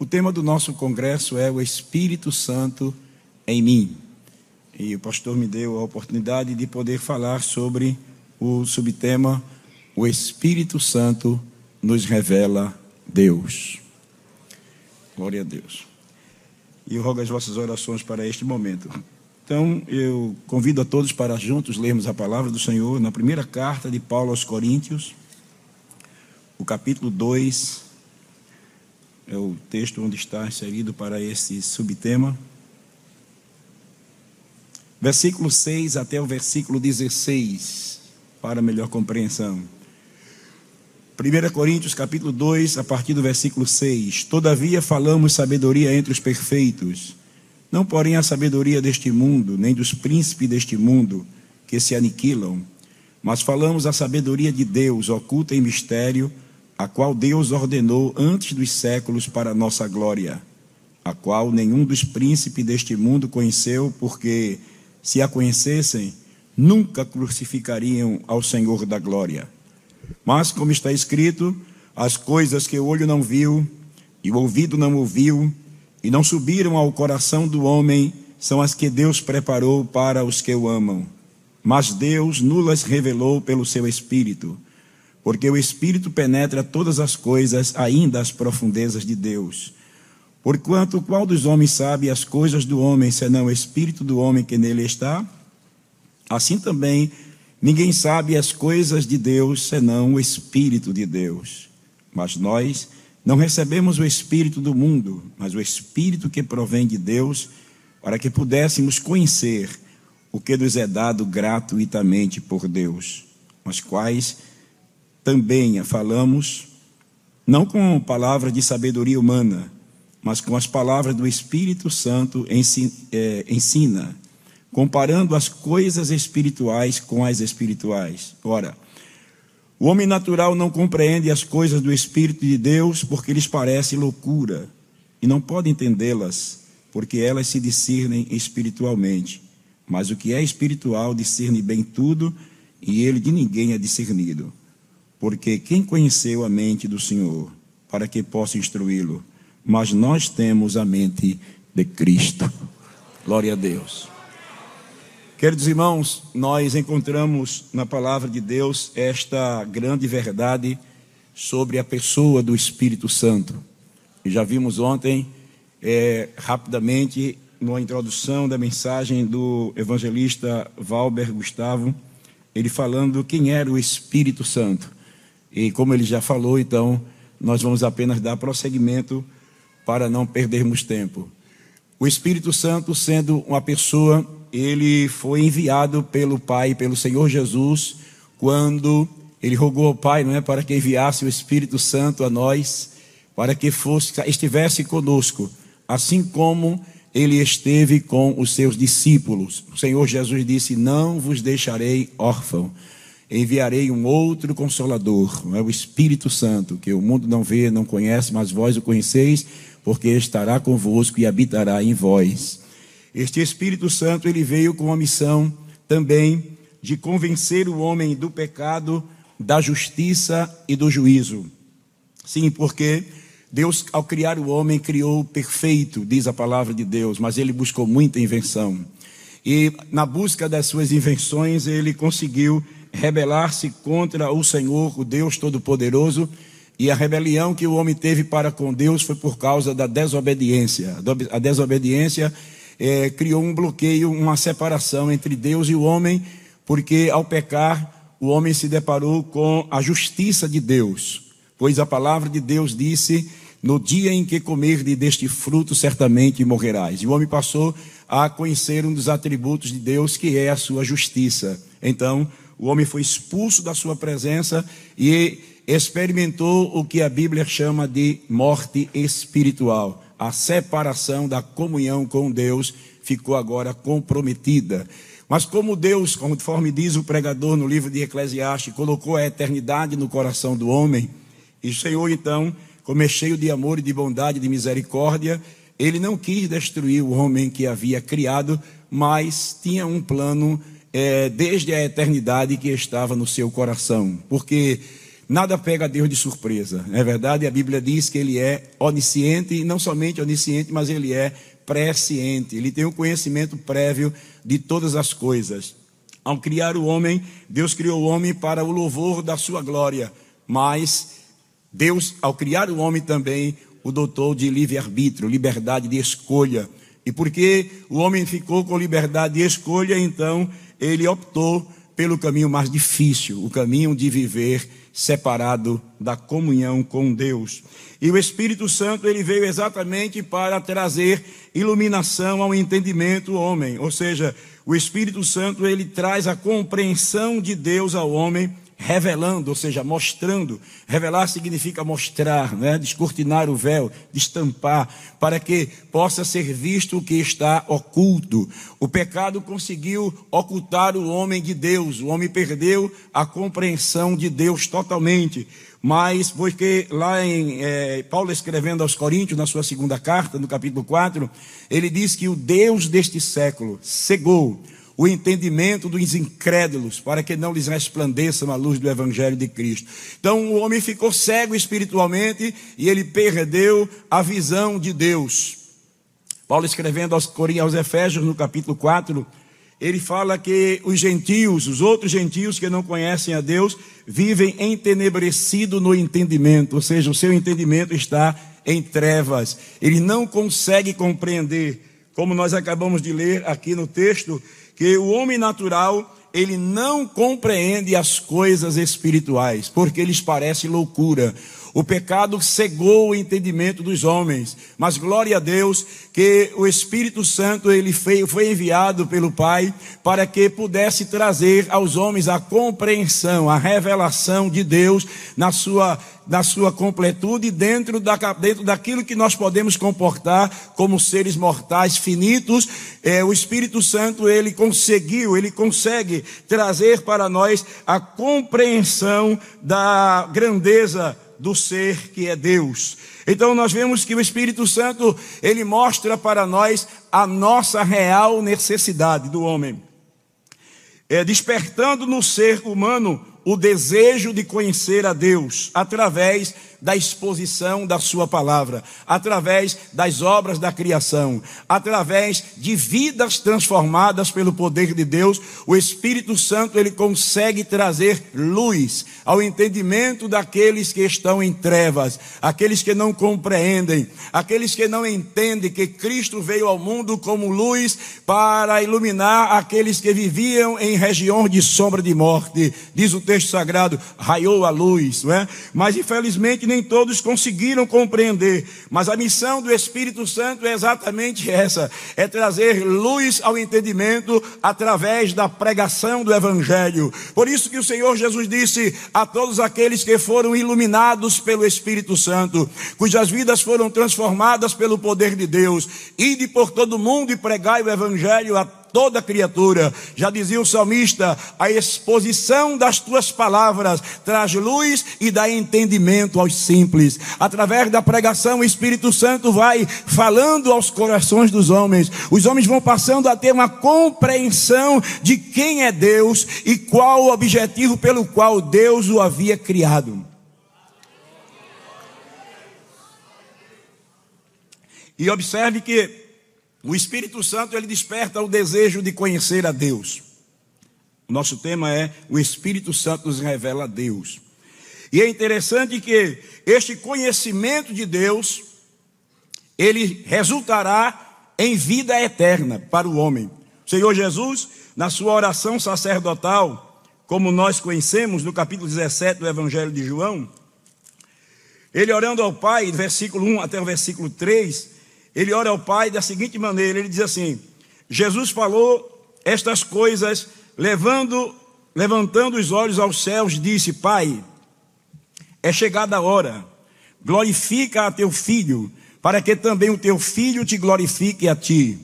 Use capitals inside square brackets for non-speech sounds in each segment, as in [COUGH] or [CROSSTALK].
O tema do nosso congresso é o Espírito Santo em mim. E o pastor me deu a oportunidade de poder falar sobre o subtema O Espírito Santo nos revela Deus. Glória a Deus. E eu rogo as vossas orações para este momento. Então, eu convido a todos para juntos lermos a palavra do Senhor na primeira carta de Paulo aos Coríntios, o capítulo 2, é o texto onde está inserido para esse subtema. Versículo 6 até o versículo 16, para melhor compreensão. 1 Coríntios capítulo 2, a partir do versículo 6. Todavia falamos sabedoria entre os perfeitos, não porém a sabedoria deste mundo, nem dos príncipes deste mundo, que se aniquilam, mas falamos a sabedoria de Deus, oculta em mistério, a qual Deus ordenou antes dos séculos para nossa glória, a qual nenhum dos príncipes deste mundo conheceu, porque, se a conhecessem, nunca crucificariam ao Senhor da glória. Mas, como está escrito, as coisas que o olho não viu, e o ouvido não ouviu, e não subiram ao coração do homem, são as que Deus preparou para os que o amam. Mas Deus nulas revelou pelo seu Espírito porque o Espírito penetra todas as coisas, ainda as profundezas de Deus. Porquanto, qual dos homens sabe as coisas do homem, senão o Espírito do homem que nele está? Assim também, ninguém sabe as coisas de Deus, senão o Espírito de Deus. Mas nós não recebemos o Espírito do mundo, mas o Espírito que provém de Deus, para que pudéssemos conhecer o que nos é dado gratuitamente por Deus, mas quais também a falamos, não com palavras de sabedoria humana, mas com as palavras do Espírito Santo é, ensina, comparando as coisas espirituais com as espirituais. Ora, o homem natural não compreende as coisas do Espírito de Deus porque lhes parece loucura e não pode entendê-las porque elas se discernem espiritualmente. Mas o que é espiritual discerne bem tudo e ele de ninguém é discernido. Porque quem conheceu a mente do Senhor para que possa instruí-lo? Mas nós temos a mente de Cristo. Glória a Deus. Queridos irmãos, nós encontramos na palavra de Deus esta grande verdade sobre a pessoa do Espírito Santo. Já vimos ontem, é, rapidamente, na introdução da mensagem do evangelista Valber Gustavo, ele falando quem era o Espírito Santo. E como ele já falou, então, nós vamos apenas dar prosseguimento para não perdermos tempo. O Espírito Santo, sendo uma pessoa, ele foi enviado pelo Pai, pelo Senhor Jesus, quando ele rogou ao Pai, não é, para que enviasse o Espírito Santo a nós, para que fosse, estivesse conosco, assim como ele esteve com os seus discípulos. O Senhor Jesus disse: Não vos deixarei órfão enviarei um outro consolador, é o Espírito Santo, que o mundo não vê, não conhece, mas vós o conheceis, porque estará convosco e habitará em vós. Este Espírito Santo, ele veio com a missão também de convencer o homem do pecado, da justiça e do juízo. Sim, porque Deus, ao criar o homem, criou perfeito, diz a palavra de Deus, mas ele buscou muita invenção. E na busca das suas invenções, ele conseguiu rebelar-se contra o Senhor, o Deus Todo-Poderoso, e a rebelião que o homem teve para com Deus foi por causa da desobediência. A desobediência é, criou um bloqueio, uma separação entre Deus e o homem, porque ao pecar, o homem se deparou com a justiça de Deus. Pois a palavra de Deus disse: No dia em que comerdes deste fruto, certamente morrerás. E o homem passou a conhecer um dos atributos de Deus, que é a sua justiça. Então, o homem foi expulso da sua presença e experimentou o que a Bíblia chama de morte espiritual. A separação da comunhão com Deus ficou agora comprometida. Mas como Deus, conforme diz o pregador no livro de Eclesiastes, colocou a eternidade no coração do homem, e o Senhor então, como é cheio de amor e de bondade e de misericórdia, ele não quis destruir o homem que havia criado, mas tinha um plano é, desde a eternidade que estava no seu coração. Porque Nada pega Deus de surpresa. É verdade, a Bíblia diz que ele é onisciente, e não somente onisciente, mas ele é presciente. Ele tem o um conhecimento prévio de todas as coisas. Ao criar o homem, Deus criou o homem para o louvor da sua glória. Mas Deus, ao criar o homem também, o dotou de livre-arbítrio, liberdade de escolha. E porque o homem ficou com liberdade de escolha, então ele optou pelo caminho mais difícil, o caminho de viver separado da comunhão com Deus. E o Espírito Santo ele veio exatamente para trazer iluminação ao entendimento do homem, ou seja, o Espírito Santo ele traz a compreensão de Deus ao homem revelando, ou seja, mostrando. Revelar significa mostrar, né? descortinar o véu, destampar, para que possa ser visto o que está oculto. O pecado conseguiu ocultar o homem de Deus, o homem perdeu a compreensão de Deus totalmente. Mas, porque lá em é, Paulo escrevendo aos Coríntios, na sua segunda carta, no capítulo 4, ele diz que o Deus deste século cegou o entendimento dos incrédulos, para que não lhes resplandeça a luz do Evangelho de Cristo. Então o homem ficou cego espiritualmente e ele perdeu a visão de Deus. Paulo escrevendo aos, aos Efésios, no capítulo 4, ele fala que os gentios, os outros gentios que não conhecem a Deus, vivem entenebrecido no entendimento, ou seja, o seu entendimento está em trevas. Ele não consegue compreender, como nós acabamos de ler aqui no texto, que o homem natural ele não compreende as coisas espirituais, porque lhes parece loucura. O pecado cegou o entendimento dos homens, mas glória a Deus que o Espírito Santo ele foi enviado pelo Pai para que pudesse trazer aos homens a compreensão, a revelação de Deus na sua na sua completude dentro, da, dentro daquilo que nós podemos comportar como seres mortais finitos. É, o Espírito Santo, ele conseguiu, ele consegue trazer para nós a compreensão da grandeza do ser que é Deus. Então nós vemos que o Espírito Santo, ele mostra para nós a nossa real necessidade do homem. É, despertando no ser humano o desejo de conhecer a Deus através da exposição da Sua palavra, através das obras da criação, através de vidas transformadas pelo poder de Deus, o Espírito Santo ele consegue trazer luz ao entendimento daqueles que estão em trevas, aqueles que não compreendem, aqueles que não entendem que Cristo veio ao mundo como luz para iluminar aqueles que viviam em regiões de sombra de morte. Diz o texto sagrado, raiou a luz, não é? Mas infelizmente nem todos conseguiram compreender, mas a missão do Espírito Santo é exatamente essa: é trazer luz ao entendimento através da pregação do Evangelho. Por isso que o Senhor Jesus disse a todos aqueles que foram iluminados pelo Espírito Santo, cujas vidas foram transformadas pelo poder de Deus, ide por todo mundo e pregai o Evangelho a toda criatura. Já dizia o salmista: a exposição das tuas palavras traz luz e dá entendimento aos simples. Através da pregação, o Espírito Santo vai falando aos corações dos homens. Os homens vão passando a ter uma compreensão de quem é Deus e qual o objetivo pelo qual Deus o havia criado. E observe que o Espírito Santo ele desperta o desejo de conhecer a Deus. O nosso tema é o Espírito Santo nos revela a Deus. E é interessante que este conhecimento de Deus ele resultará em vida eterna para o homem. O Senhor Jesus, na sua oração sacerdotal, como nós conhecemos no capítulo 17 do Evangelho de João, ele orando ao Pai, versículo 1 até o versículo 3, ele ora ao Pai da seguinte maneira: ele diz assim: Jesus falou estas coisas, levando, levantando os olhos aos céus, disse: Pai, é chegada a hora, glorifica a teu filho, para que também o teu filho te glorifique a ti,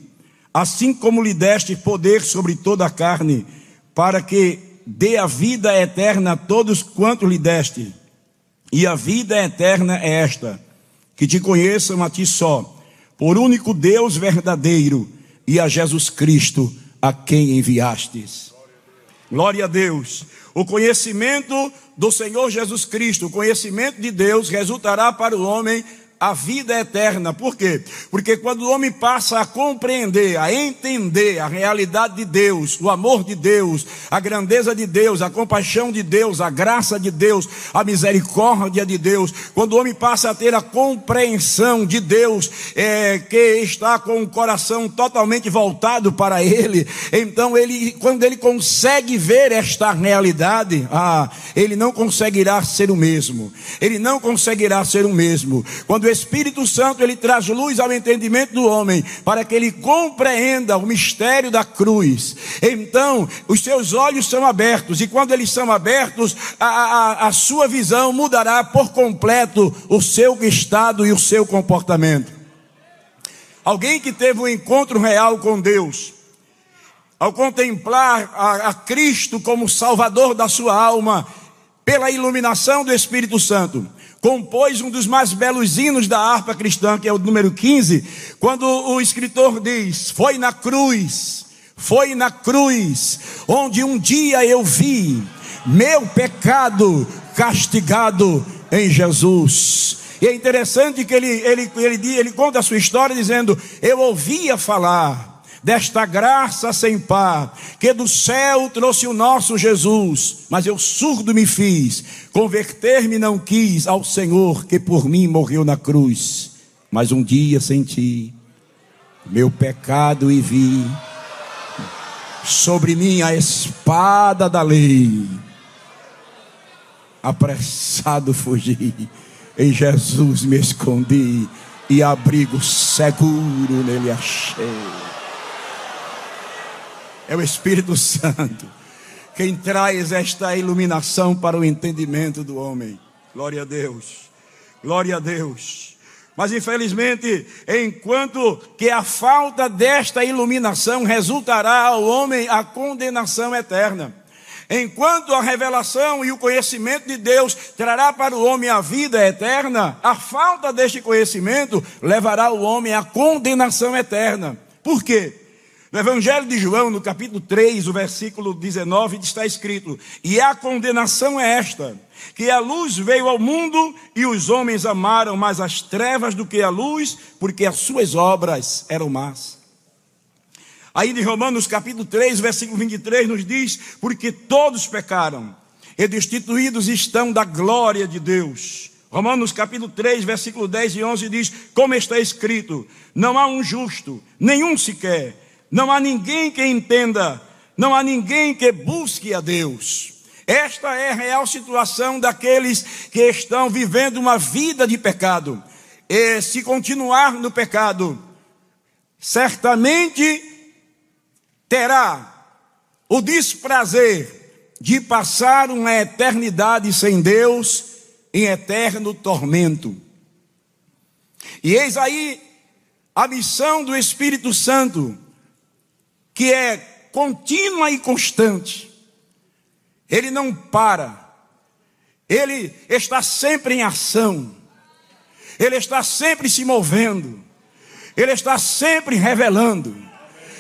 assim como lhe deste poder sobre toda a carne, para que dê a vida eterna a todos quanto lhe deste. E a vida eterna é esta: que te conheçam a ti só por único Deus verdadeiro e a Jesus Cristo, a quem enviastes. Glória a Deus. O conhecimento do Senhor Jesus Cristo, o conhecimento de Deus, resultará para o homem a vida eterna. Por quê? Porque quando o homem passa a compreender, a entender a realidade de Deus, o amor de Deus, a grandeza de Deus, a compaixão de Deus, a graça de Deus, a misericórdia de Deus, quando o homem passa a ter a compreensão de Deus, é, que está com o coração totalmente voltado para Ele, então ele, quando ele consegue ver esta realidade, ah, ele não conseguirá ser o mesmo. Ele não conseguirá ser o mesmo. Quando Espírito Santo ele traz luz ao entendimento do homem, para que ele compreenda o mistério da cruz, então os seus olhos são abertos, e quando eles são abertos, a, a, a sua visão mudará por completo o seu estado e o seu comportamento. Alguém que teve um encontro real com Deus, ao contemplar a, a Cristo como Salvador da sua alma, pela iluminação do Espírito Santo, compôs um dos mais belos hinos da harpa cristã, que é o número 15, quando o escritor diz: Foi na cruz, foi na cruz, onde um dia eu vi meu pecado castigado em Jesus. E é interessante que ele, ele, ele, ele conta a sua história dizendo: Eu ouvia falar desta graça sem par, que do céu trouxe o nosso Jesus, mas eu surdo me fiz, converter-me não quis ao Senhor que por mim morreu na cruz. Mas um dia senti meu pecado e vi sobre mim a espada da lei. Apressado fugi, em Jesus me escondi e abrigo seguro nele achei. É o Espírito Santo quem traz esta iluminação para o entendimento do homem. Glória a Deus. Glória a Deus. Mas infelizmente, enquanto que a falta desta iluminação resultará ao homem a condenação eterna. Enquanto a revelação e o conhecimento de Deus trará para o homem a vida eterna, a falta deste conhecimento levará o homem à condenação eterna. Por quê? No Evangelho de João, no capítulo 3, o versículo 19, está escrito: E a condenação é esta, que a luz veio ao mundo e os homens amaram mais as trevas do que a luz, porque as suas obras eram más. Aí de Romanos capítulo 3, versículo 23 nos diz: Porque todos pecaram e destituídos estão da glória de Deus. Romanos capítulo 3, versículo 10 e 11 diz: Como está escrito: Não há um justo, nenhum sequer não há ninguém que entenda, não há ninguém que busque a Deus. Esta é a real situação daqueles que estão vivendo uma vida de pecado. E se continuar no pecado, certamente terá o desprazer de passar uma eternidade sem Deus em eterno tormento. E eis aí a missão do Espírito Santo que é contínua e constante. Ele não para. Ele está sempre em ação. Ele está sempre se movendo. Ele está sempre revelando.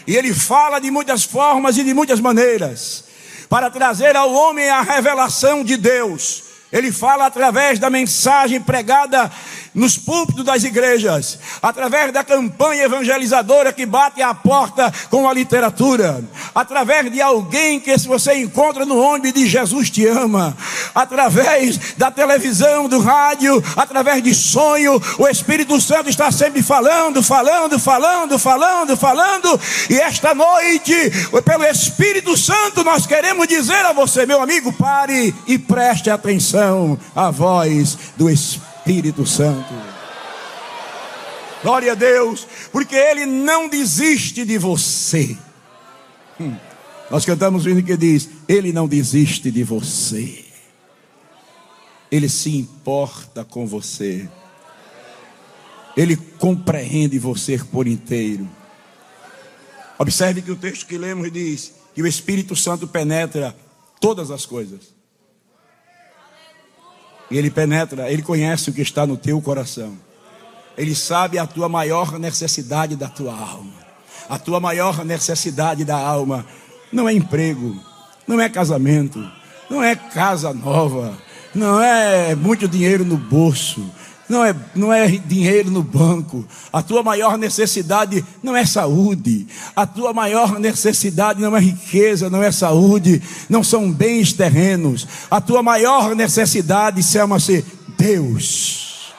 E ele fala de muitas formas e de muitas maneiras para trazer ao homem a revelação de Deus. Ele fala através da mensagem pregada nos púlpitos das igrejas, através da campanha evangelizadora que bate à porta com a literatura, através de alguém que se você encontra no ônibus de Jesus te ama, através da televisão, do rádio, através de sonho, o Espírito Santo está sempre falando, falando, falando, falando, falando, e esta noite, pelo Espírito Santo, nós queremos dizer a você, meu amigo, pare e preste atenção à voz do Espírito Espírito Santo. Glória a Deus, porque Ele não desiste de você. Hum. Nós cantamos o hino que diz: Ele não desiste de você. Ele se importa com você. Ele compreende você por inteiro. Observe que o texto que lemos diz que o Espírito Santo penetra todas as coisas. Ele penetra, ele conhece o que está no teu coração. Ele sabe a tua maior necessidade da tua alma. A tua maior necessidade da alma não é emprego, não é casamento, não é casa nova, não é muito dinheiro no bolso, não é, não é dinheiro no banco. A tua maior necessidade não é saúde. A tua maior necessidade não é riqueza, não é saúde, não são bens terrenos. A tua maior necessidade chama-se Deus.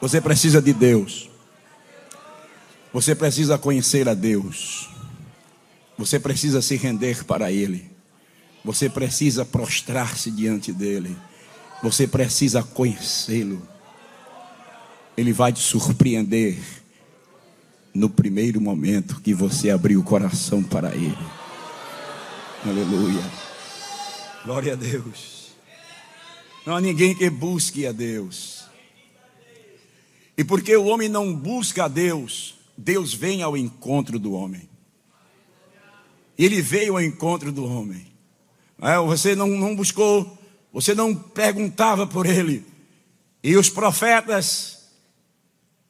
Você precisa de Deus. Você precisa conhecer a Deus. Você precisa se render para Ele. Você precisa prostrar-se diante dEle. Você precisa conhecê-lo. Ele vai te surpreender no primeiro momento que você abrir o coração para Ele. Aleluia. Glória a Deus. Não há ninguém que busque a Deus. E porque o homem não busca a Deus, Deus vem ao encontro do homem. Ele veio ao encontro do homem. É, você não, não buscou, você não perguntava por ele. E os profetas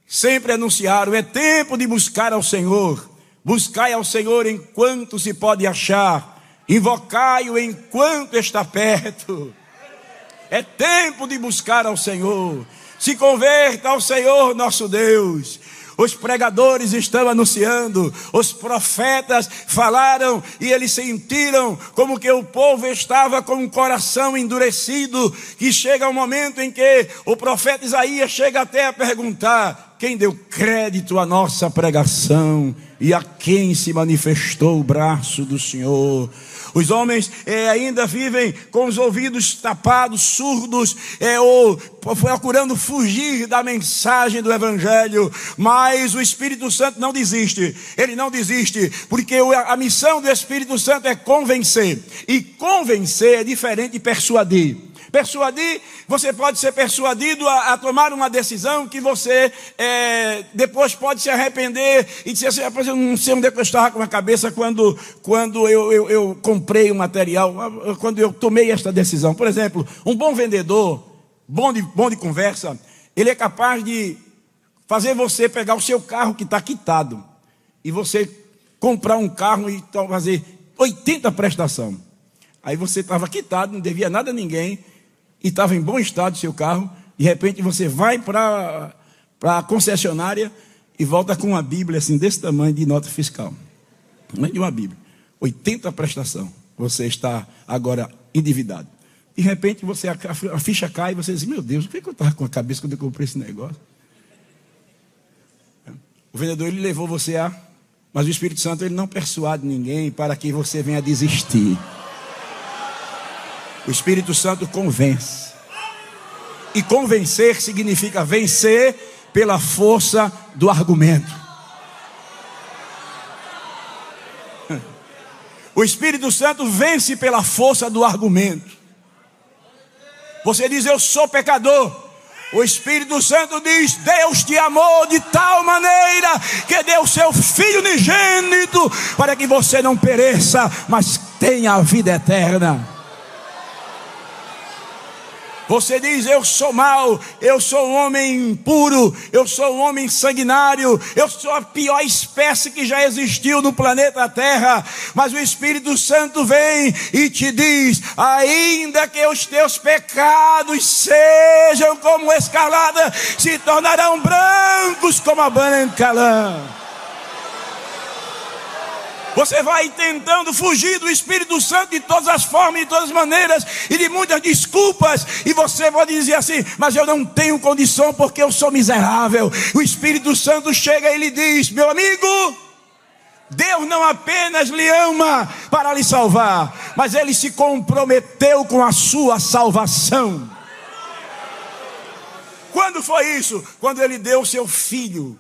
sempre anunciaram: é tempo de buscar ao Senhor. Buscai ao Senhor enquanto se pode achar, invocai-o enquanto está perto. É tempo de buscar ao Senhor. Se converta ao Senhor nosso Deus os pregadores estão anunciando, os profetas falaram e eles sentiram como que o povo estava com o coração endurecido, que chega um momento em que o profeta Isaías chega até a perguntar: quem deu crédito à nossa pregação e a quem se manifestou o braço do Senhor? Os homens é, ainda vivem com os ouvidos tapados, surdos, é, ou procurando fugir da mensagem do Evangelho, mas o Espírito Santo não desiste, ele não desiste, porque a missão do Espírito Santo é convencer, e convencer é diferente de persuadir. Persuadir, você pode ser persuadido a, a tomar uma decisão que você é, depois pode se arrepender e dizer assim: eu não sei onde é que eu estava com a cabeça quando, quando eu, eu, eu comprei o material, quando eu tomei esta decisão. Por exemplo, um bom vendedor, bom de, bom de conversa, ele é capaz de fazer você pegar o seu carro que está quitado e você comprar um carro e fazer 80 prestação. Aí você estava quitado, não devia nada a ninguém e estava em bom estado o seu carro, de repente você vai para a concessionária e volta com uma Bíblia assim, desse tamanho de nota fiscal. É de uma Bíblia. 80 prestação. Você está agora endividado. De repente você a ficha cai e você diz, meu Deus, o que, é que eu estava com a cabeça quando eu comprei esse negócio? O vendedor ele levou você a. Mas o Espírito Santo ele não persuade ninguém para que você venha desistir. O Espírito Santo convence. E convencer significa vencer pela força do argumento. O Espírito Santo vence pela força do argumento. Você diz, Eu sou pecador. O Espírito Santo diz: Deus te amou de tal maneira que deu seu Filho unigênito para que você não pereça, mas tenha a vida eterna. Você diz: Eu sou mau, eu sou um homem impuro, eu sou um homem sanguinário, eu sou a pior espécie que já existiu no planeta Terra. Mas o Espírito Santo vem e te diz: Ainda que os teus pecados sejam como escalada, se tornarão brancos como a branca lã. Você vai tentando fugir do Espírito Santo de todas as formas, de todas as maneiras e de muitas desculpas. E você pode dizer assim: Mas eu não tenho condição porque eu sou miserável. O Espírito Santo chega e lhe diz: Meu amigo, Deus não apenas lhe ama para lhe salvar, mas ele se comprometeu com a sua salvação. Quando foi isso? Quando ele deu o seu filho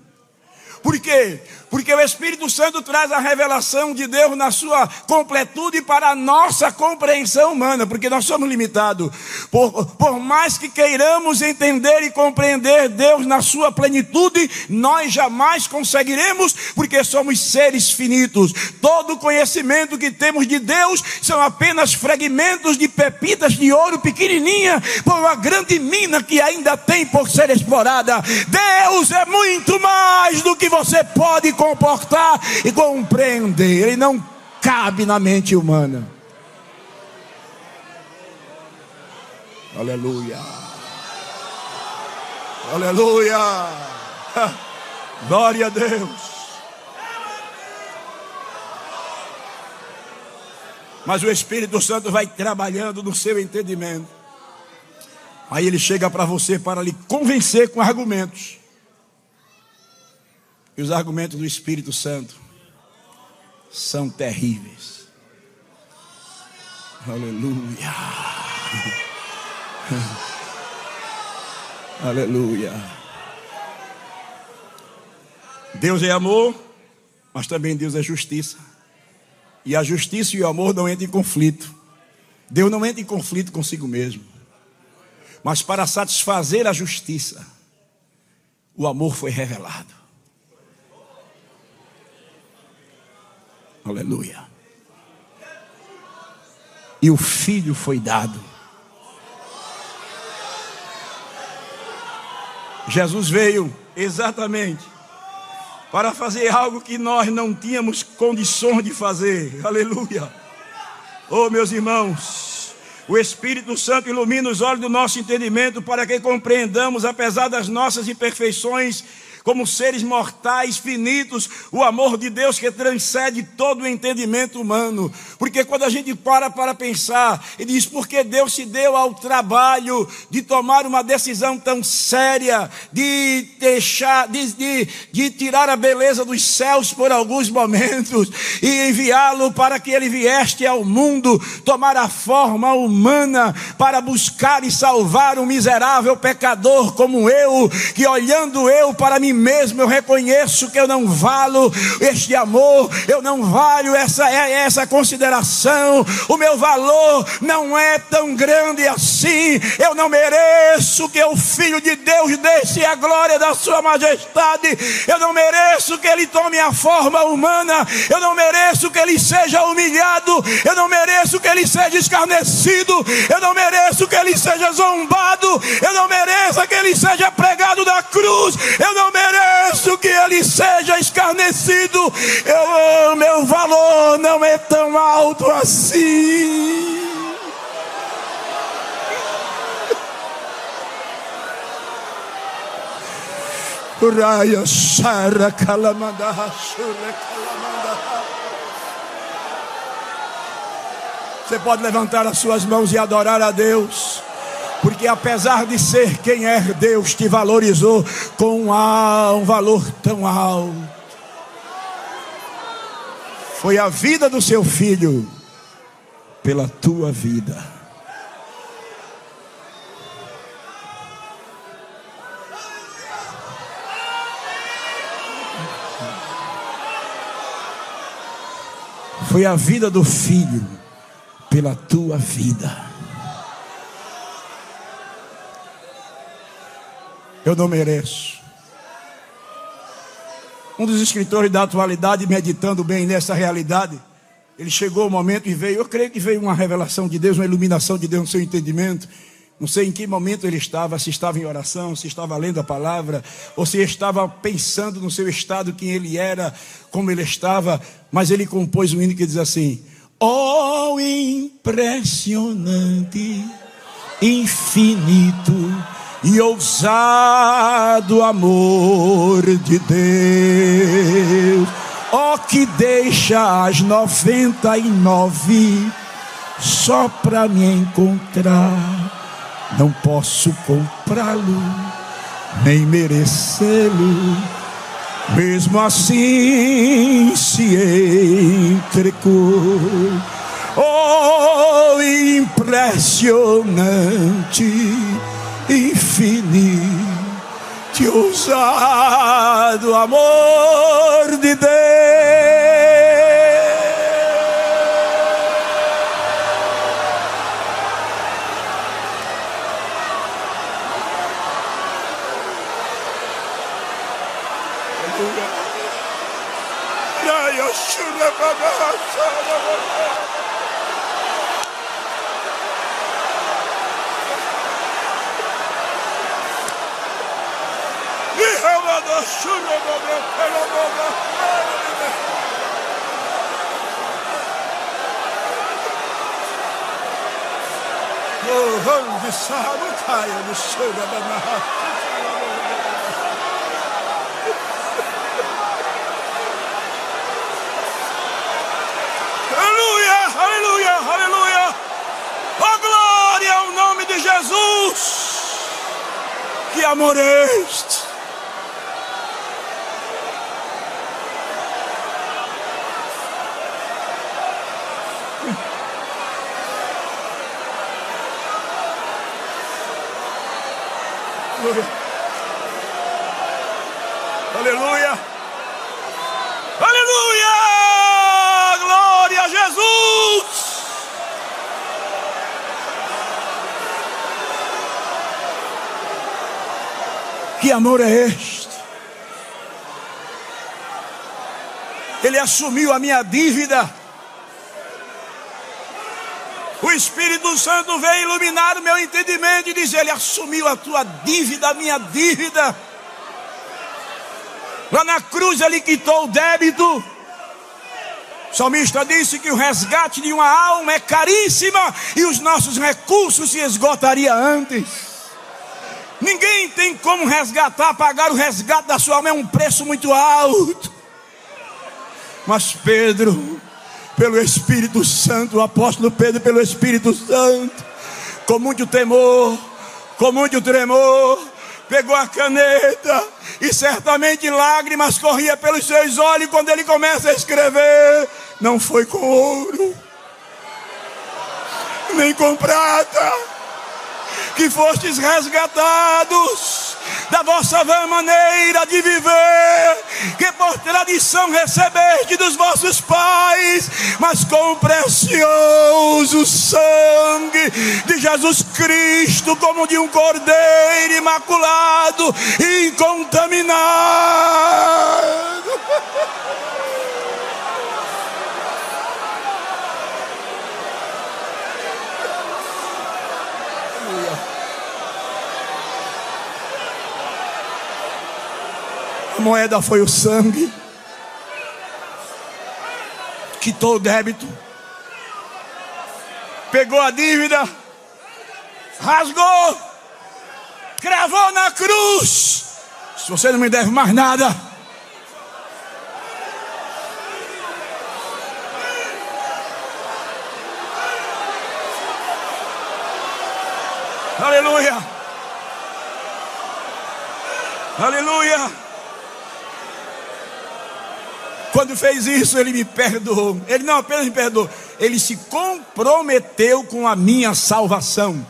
Por quê? Porque o Espírito Santo traz a revelação de Deus na sua completude para a nossa compreensão humana, porque nós somos limitados. Por, por mais que queiramos entender e compreender Deus na sua plenitude, nós jamais conseguiremos, porque somos seres finitos. Todo conhecimento que temos de Deus são apenas fragmentos de pepitas de ouro pequenininha, por uma grande mina que ainda tem por ser explorada. Deus é muito mais do que você pode comportar e compreender. Ele não cabe na mente humana. Aleluia. Aleluia. [LAUGHS] Glória a Deus. Mas o Espírito Santo vai trabalhando no seu entendimento. Aí ele chega para você para lhe convencer com argumentos. E os argumentos do Espírito Santo são terríveis. Aleluia. [LAUGHS] Aleluia. Deus é amor, mas também Deus é justiça. E a justiça e o amor não entram em conflito. Deus não entra em conflito consigo mesmo. Mas para satisfazer a justiça, o amor foi revelado. Aleluia. E o filho foi dado. Jesus veio exatamente para fazer algo que nós não tínhamos condições de fazer. Aleluia. Oh, meus irmãos, o Espírito Santo ilumina os olhos do nosso entendimento para que compreendamos, apesar das nossas imperfeições, como seres mortais finitos, o amor de Deus que transcende todo o entendimento humano. Porque quando a gente para para pensar e diz porque Deus se deu ao trabalho de tomar uma decisão tão séria, de deixar, de, de, de tirar a beleza dos céus por alguns momentos [LAUGHS] e enviá-lo para que ele vieste ao mundo, tomar a forma humana para buscar e salvar um miserável pecador como eu, que olhando eu para mim mesmo eu reconheço que eu não valo este amor, eu não valho essa, essa consideração, o meu valor não é tão grande assim, eu não mereço que o Filho de Deus deixe a glória da Sua majestade, eu não mereço que Ele tome a forma humana, eu não mereço que Ele seja humilhado, eu não mereço que Ele seja escarnecido, eu não mereço que Ele seja zombado, eu não mereço que Ele seja pregado da cruz, eu não mereço mereço que ele seja escarnecido. Eu, meu valor não é tão alto assim. Uraya Shara Kalamanda Shura Kalamanda. Você pode levantar as suas mãos e adorar a Deus porque apesar de ser quem é, Deus te valorizou com um valor tão alto. Foi a vida do seu filho pela tua vida. Foi a vida do filho pela tua vida. Eu não mereço. Um dos escritores da atualidade, meditando bem nessa realidade, ele chegou o momento e veio, eu creio que veio uma revelação de Deus, uma iluminação de Deus no seu entendimento. Não sei em que momento ele estava, se estava em oração, se estava lendo a palavra, ou se estava pensando no seu estado, quem ele era, como ele estava, mas ele compôs um hino que diz assim: Oh, impressionante, infinito e ousado amor de Deus, ó oh, que deixa as noventa e nove só para me encontrar. Não posso comprá-lo, nem merecê-lo. Mesmo assim se entregou. Oh, impressionante infinito te usar do amor de Deus. Sabbath, the sugar of my heart. Aleluia, aleluia, aleluia. Oh, glória ao nome de Jesus. Que amor é este? Aleluia. Aleluia. Glória a Jesus. Amor é este? Ele assumiu a minha dívida. O Espírito Santo veio iluminar o meu entendimento e diz: Ele assumiu a tua dívida, a minha dívida. Lá na cruz ele quitou o débito. O salmista disse que o resgate de uma alma é caríssima e os nossos recursos se esgotariam antes. Ninguém tem como resgatar, pagar o resgate da sua alma, é um preço muito alto. Mas Pedro, pelo Espírito Santo, o apóstolo Pedro, pelo Espírito Santo, com muito temor, com muito tremor, pegou a caneta e certamente lágrimas corriam pelos seus olhos quando ele começa a escrever. Não foi com ouro, nem com prata, que fostes resgatados da vossa vã maneira de viver, que por tradição recebeste dos vossos pais, mas com o precioso sangue de Jesus Cristo, como de um cordeiro imaculado incontaminado. [LAUGHS] A moeda foi o sangue. Quitou o débito. Pegou a dívida. Rasgou. Cravou na cruz. Se você não me deve mais nada. Aleluia. Aleluia. Quando fez isso, ele me perdoou. Ele não apenas me perdoou, ele se comprometeu com a minha salvação.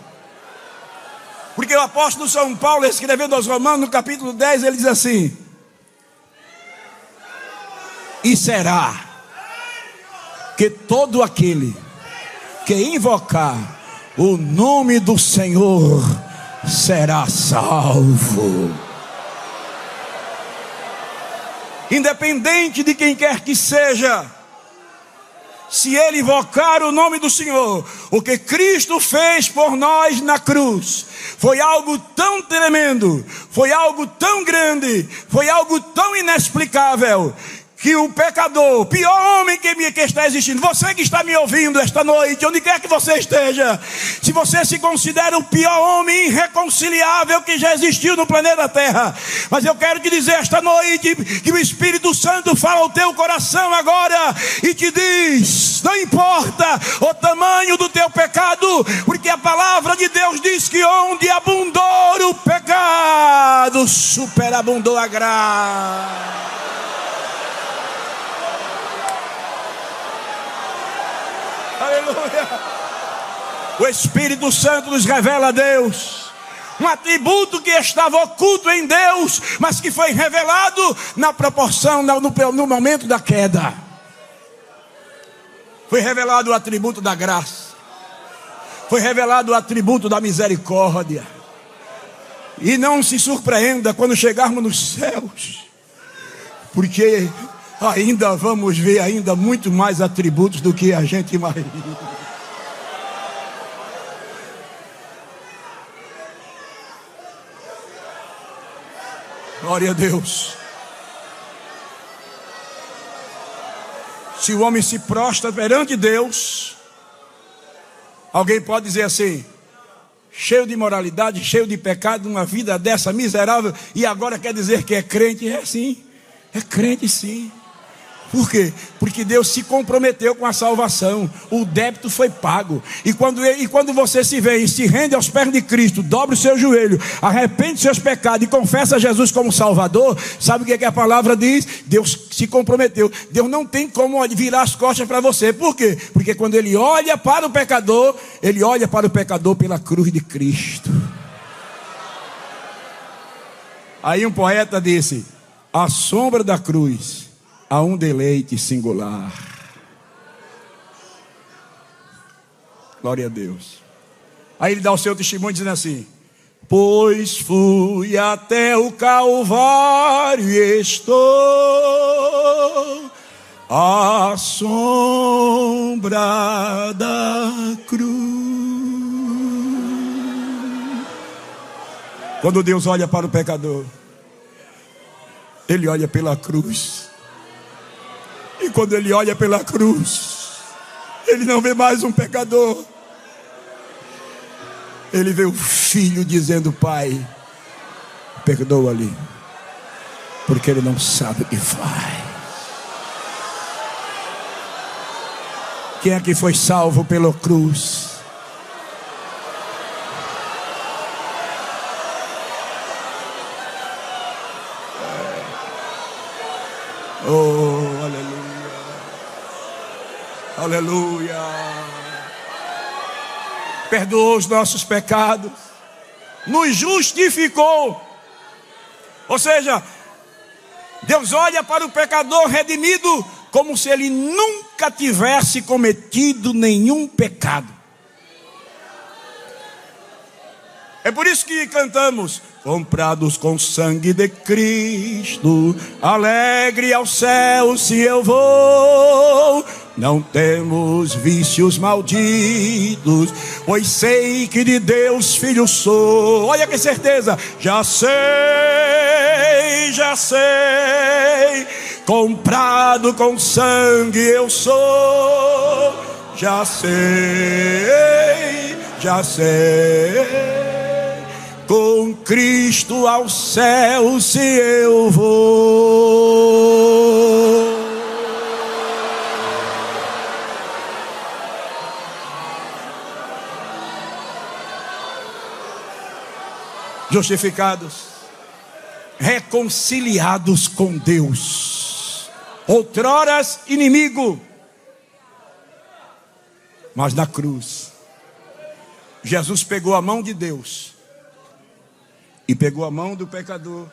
Porque o apóstolo São Paulo, escrevendo aos Romanos, no capítulo 10, ele diz assim: E será que todo aquele que invocar o nome do Senhor será salvo. Independente de quem quer que seja, se ele invocar o nome do Senhor, o que Cristo fez por nós na cruz, foi algo tão tremendo, foi algo tão grande, foi algo tão inexplicável, que o pecador, pior homem que, me, que está existindo, você que está me ouvindo esta noite, onde quer que você esteja, se você se considera o pior homem irreconciliável que já existiu no planeta Terra, mas eu quero te dizer esta noite que o Espírito Santo fala ao teu coração agora e te diz: não importa o tamanho do teu pecado, porque a palavra de Deus diz que onde abundou o pecado, superabundou a graça. Aleluia. O Espírito Santo nos revela a Deus. um atributo que estava oculto em Deus, mas que foi revelado na proporção, no, no momento da queda. Foi revelado o atributo da graça, foi revelado o atributo da misericórdia. E não se surpreenda quando chegarmos nos céus, porque ainda vamos ver ainda muito mais atributos do que a gente imagina. Glória a Deus. Se o homem se prostra perante Deus, alguém pode dizer assim: cheio de moralidade, cheio de pecado, uma vida dessa miserável, e agora quer dizer que é crente? É sim, é crente sim. Por quê? Porque Deus se comprometeu com a salvação, o débito foi pago. E quando, e quando você se vê e se rende aos pés de Cristo, dobra o seu joelho, arrepende seus pecados e confessa Jesus como Salvador, sabe o que, é que a palavra diz? Deus se comprometeu. Deus não tem como virar as costas para você. Por quê? Porque quando Ele olha para o pecador, Ele olha para o pecador pela cruz de Cristo. Aí um poeta disse: A sombra da cruz a um deleite singular. Glória a Deus. Aí ele dá o seu testemunho dizendo assim: Pois fui até o Calvário e estou à sombra da cruz. Quando Deus olha para o pecador, Ele olha pela cruz. E quando ele olha pela cruz, ele não vê mais um pecador. Ele vê o filho dizendo: Pai, perdoa-lhe, porque ele não sabe o que faz. Quem é que foi salvo pela cruz? Oh, Aleluia. Perdoou os nossos pecados. Nos justificou. Ou seja, Deus olha para o pecador redimido como se ele nunca tivesse cometido nenhum pecado. É por isso que cantamos: Comprados com sangue de Cristo, alegre ao céu se eu vou. Não temos vícios malditos, pois sei que de Deus filho sou. Olha que certeza, já sei, já sei. Comprado com sangue eu sou, já sei, já sei com Cristo ao céu se eu vou. Justificados, reconciliados com Deus, outroras inimigo, mas na cruz, Jesus pegou a mão de Deus e pegou a mão do pecador.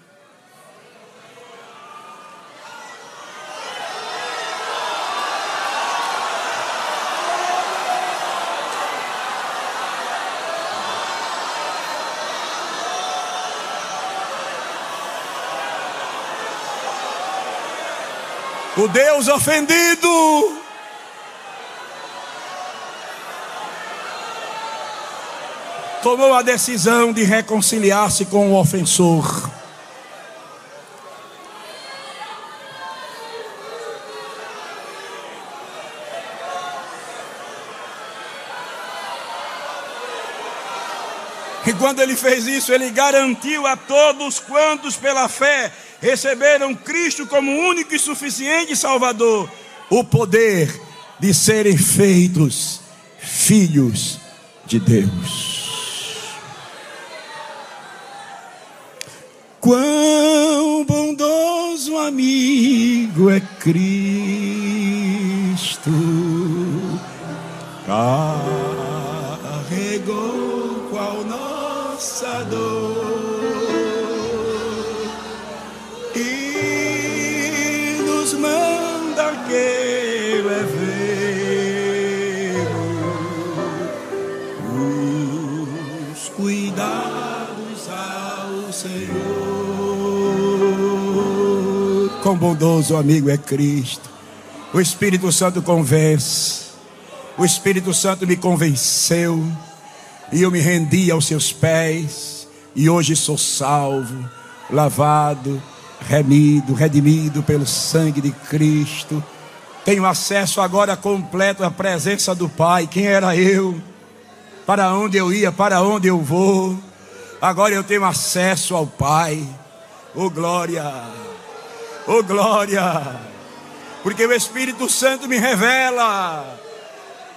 O Deus ofendido tomou a decisão de reconciliar-se com o ofensor. E quando ele fez isso, ele garantiu a todos quantos pela fé receberam Cristo como único e suficiente Salvador, o poder de serem feitos filhos de Deus. Quão bondoso amigo é Cristo, carregou qual nossa dor Quão bondoso amigo é Cristo. O Espírito Santo convence. O Espírito Santo me convenceu e eu me rendi aos seus pés, e hoje sou salvo, lavado, remido, redimido pelo sangue de Cristo. Tenho acesso agora completo à presença do Pai. Quem era eu? Para onde eu ia? Para onde eu vou? Agora eu tenho acesso ao Pai. Oh glória! Oh glória! Porque o Espírito Santo me revela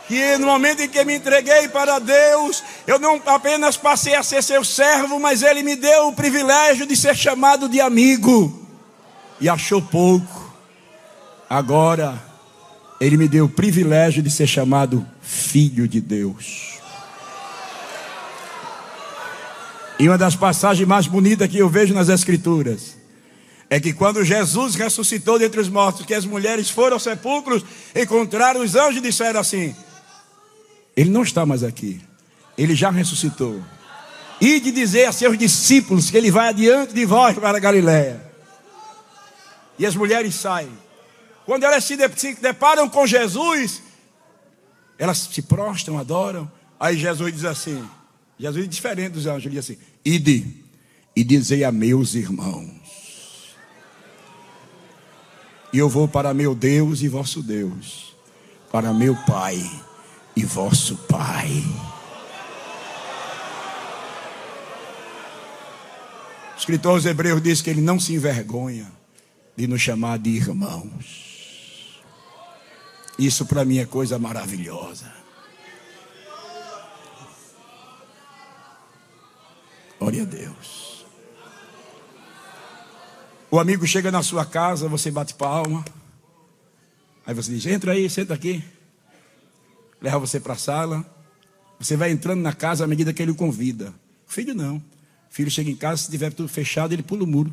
que no momento em que me entreguei para Deus, eu não apenas passei a ser seu servo, mas Ele me deu o privilégio de ser chamado de amigo. E achou pouco. Agora, Ele me deu o privilégio de ser chamado filho de Deus. E uma das passagens mais bonitas que eu vejo nas Escrituras é que quando Jesus ressuscitou dentre os mortos, que as mulheres foram aos sepulcros, encontraram os anjos e disseram assim: ele não está mais aqui. Ele já ressuscitou. E de dizer a seus discípulos que ele vai adiante de vós para a Galiléia. E as mulheres saem. Quando elas se deparam com Jesus, elas se prostram, adoram. Aí Jesus diz assim: Jesus é diferente dos anjos, ele diz assim: Ide e dizei a meus irmãos. E eu vou para meu Deus e vosso Deus, para meu Pai e vosso Pai. O escritor aos Hebreus diz que ele não se envergonha de nos chamar de irmãos. Isso para mim é coisa maravilhosa. Glória a Deus. O amigo chega na sua casa, você bate palma. Aí você diz: entra aí, senta aqui leva você para a sala. Você vai entrando na casa à medida que ele o convida. Filho não. Filho chega em casa, se tiver tudo fechado, ele pula o muro.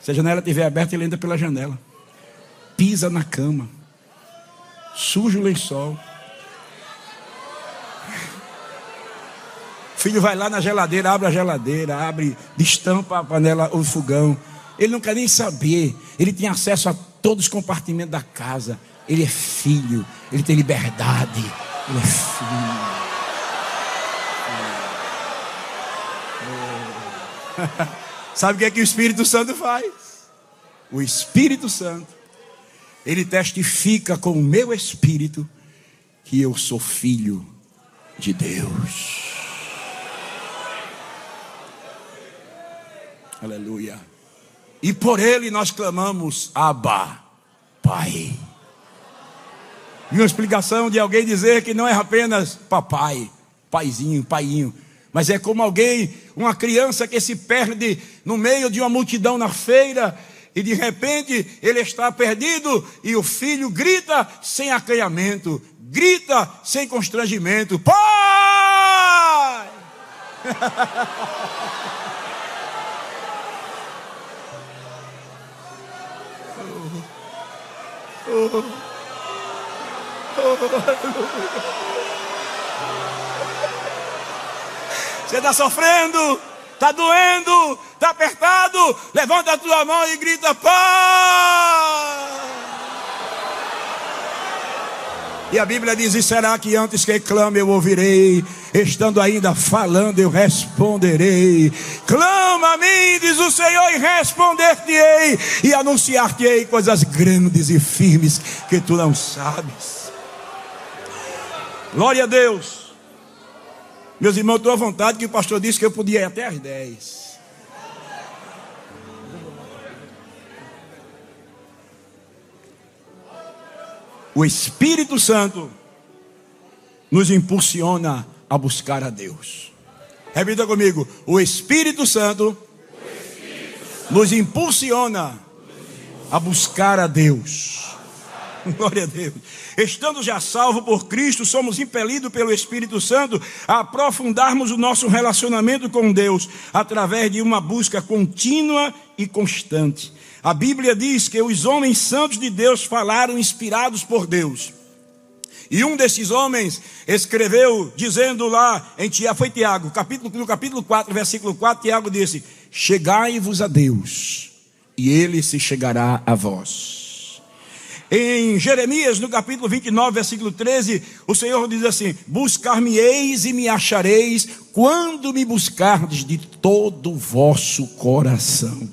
Se a janela estiver aberta, ele entra pela janela. Pisa na cama. Suja o lençol. Filho vai lá na geladeira, abre a geladeira, abre, destampa a panela, o fogão. Ele não quer nem saber. Ele tem acesso a todos os compartimentos da casa. Ele é filho, ele tem liberdade, ele é filho. [LAUGHS] Sabe o que é que o Espírito Santo faz? O Espírito Santo, ele testifica com o meu espírito que eu sou filho de Deus. Aleluia. E por ele nós clamamos: Abba, Pai. E uma explicação de alguém dizer que não é apenas papai, paizinho, paiinho, mas é como alguém, uma criança que se perde no meio de uma multidão na feira e de repente ele está perdido e o filho grita sem acanhamento, grita sem constrangimento: Pai! [LAUGHS] Você está sofrendo, está doendo, está apertado. Levanta a tua mão e grita: Pai! E a Bíblia diz: E será que antes que clame eu ouvirei? Estando ainda falando, eu responderei. Clama a mim, diz o Senhor, e responder-te-ei, e anunciar-te-ei coisas grandes e firmes que tu não sabes. Glória a Deus. Meus irmãos, estou à vontade que o pastor disse que eu podia ir até às 10. O Espírito Santo nos impulsiona a buscar a Deus. Repita comigo: o Espírito Santo, o Espírito Santo nos impulsiona a buscar a Deus. [LAUGHS] Glória a Deus. Estando já salvo por Cristo, somos impelidos pelo Espírito Santo a aprofundarmos o nosso relacionamento com Deus através de uma busca contínua e constante. A Bíblia diz que os homens santos de Deus falaram inspirados por Deus. E um desses homens escreveu, dizendo lá em Tiago, foi Tiago, capítulo, no capítulo 4, versículo 4, Tiago disse: Chegai-vos a Deus, e ele se chegará a vós. Em Jeremias, no capítulo 29, versículo 13, o Senhor diz assim: Buscar-me-eis e me achareis, quando me buscardes de todo o vosso coração.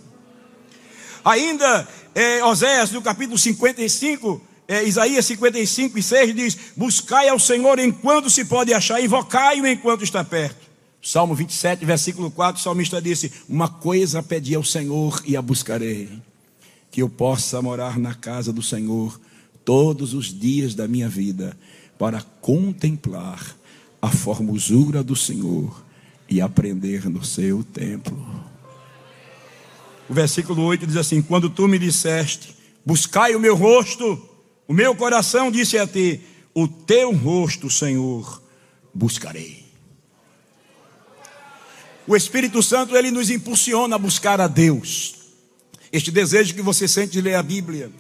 Ainda, é, Oséias, no capítulo 55, é, Isaías 55 e 6 diz: Buscai ao Senhor enquanto se pode achar, invocai-o enquanto está perto. Salmo 27, versículo 4, o salmista disse: Uma coisa pedi ao Senhor e a buscarei, que eu possa morar na casa do Senhor todos os dias da minha vida, para contemplar a formosura do Senhor e aprender no seu templo. O versículo 8 diz assim: Quando tu me disseste, buscai o meu rosto, o meu coração disse a ti: O teu rosto, Senhor, buscarei. O Espírito Santo ele nos impulsiona a buscar a Deus. Este desejo que você sente de ler a Bíblia,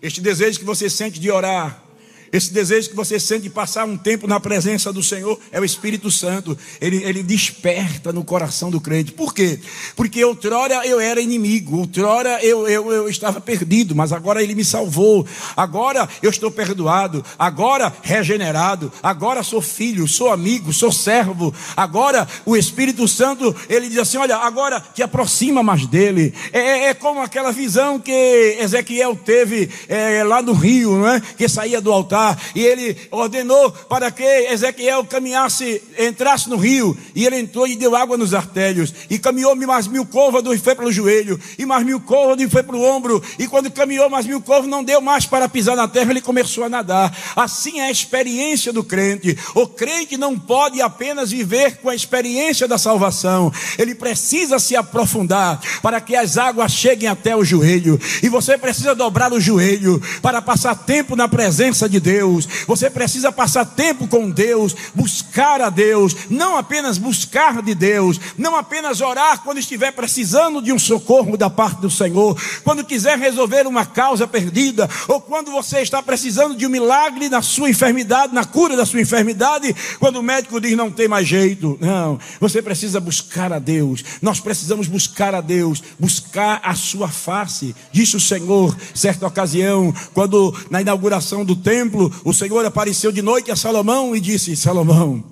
este desejo que você sente de orar, esse desejo que você sente de passar um tempo na presença do Senhor é o Espírito Santo. Ele, ele desperta no coração do crente. Por quê? Porque outrora eu era inimigo, outrora eu, eu, eu estava perdido, mas agora Ele me salvou. Agora eu estou perdoado, agora regenerado, agora sou filho, sou amigo, sou servo. Agora o Espírito Santo, ele diz assim: Olha, agora te aproxima mais dele. É, é, é como aquela visão que Ezequiel teve é, lá no rio, não é? que saía do altar e ele ordenou para que Ezequiel caminhasse, entrasse no rio, e ele entrou e deu água nos artérios, e caminhou mais mil côvados e foi pelo joelho, e mais mil côvados e foi para o ombro, e quando caminhou mais mil côvados, não deu mais para pisar na terra, ele começou a nadar. Assim é a experiência do crente. O crente não pode apenas viver com a experiência da salvação, ele precisa se aprofundar para que as águas cheguem até o joelho, e você precisa dobrar o joelho para passar tempo na presença de Deus. Deus, você precisa passar tempo com Deus, buscar a Deus, não apenas buscar de Deus, não apenas orar quando estiver precisando de um socorro da parte do Senhor, quando quiser resolver uma causa perdida, ou quando você está precisando de um milagre na sua enfermidade, na cura da sua enfermidade, quando o médico diz não tem mais jeito. Não, você precisa buscar a Deus, nós precisamos buscar a Deus, buscar a sua face. Disse o Senhor, certa ocasião, quando na inauguração do templo, templo, o Senhor apareceu de noite a Salomão e disse: Salomão,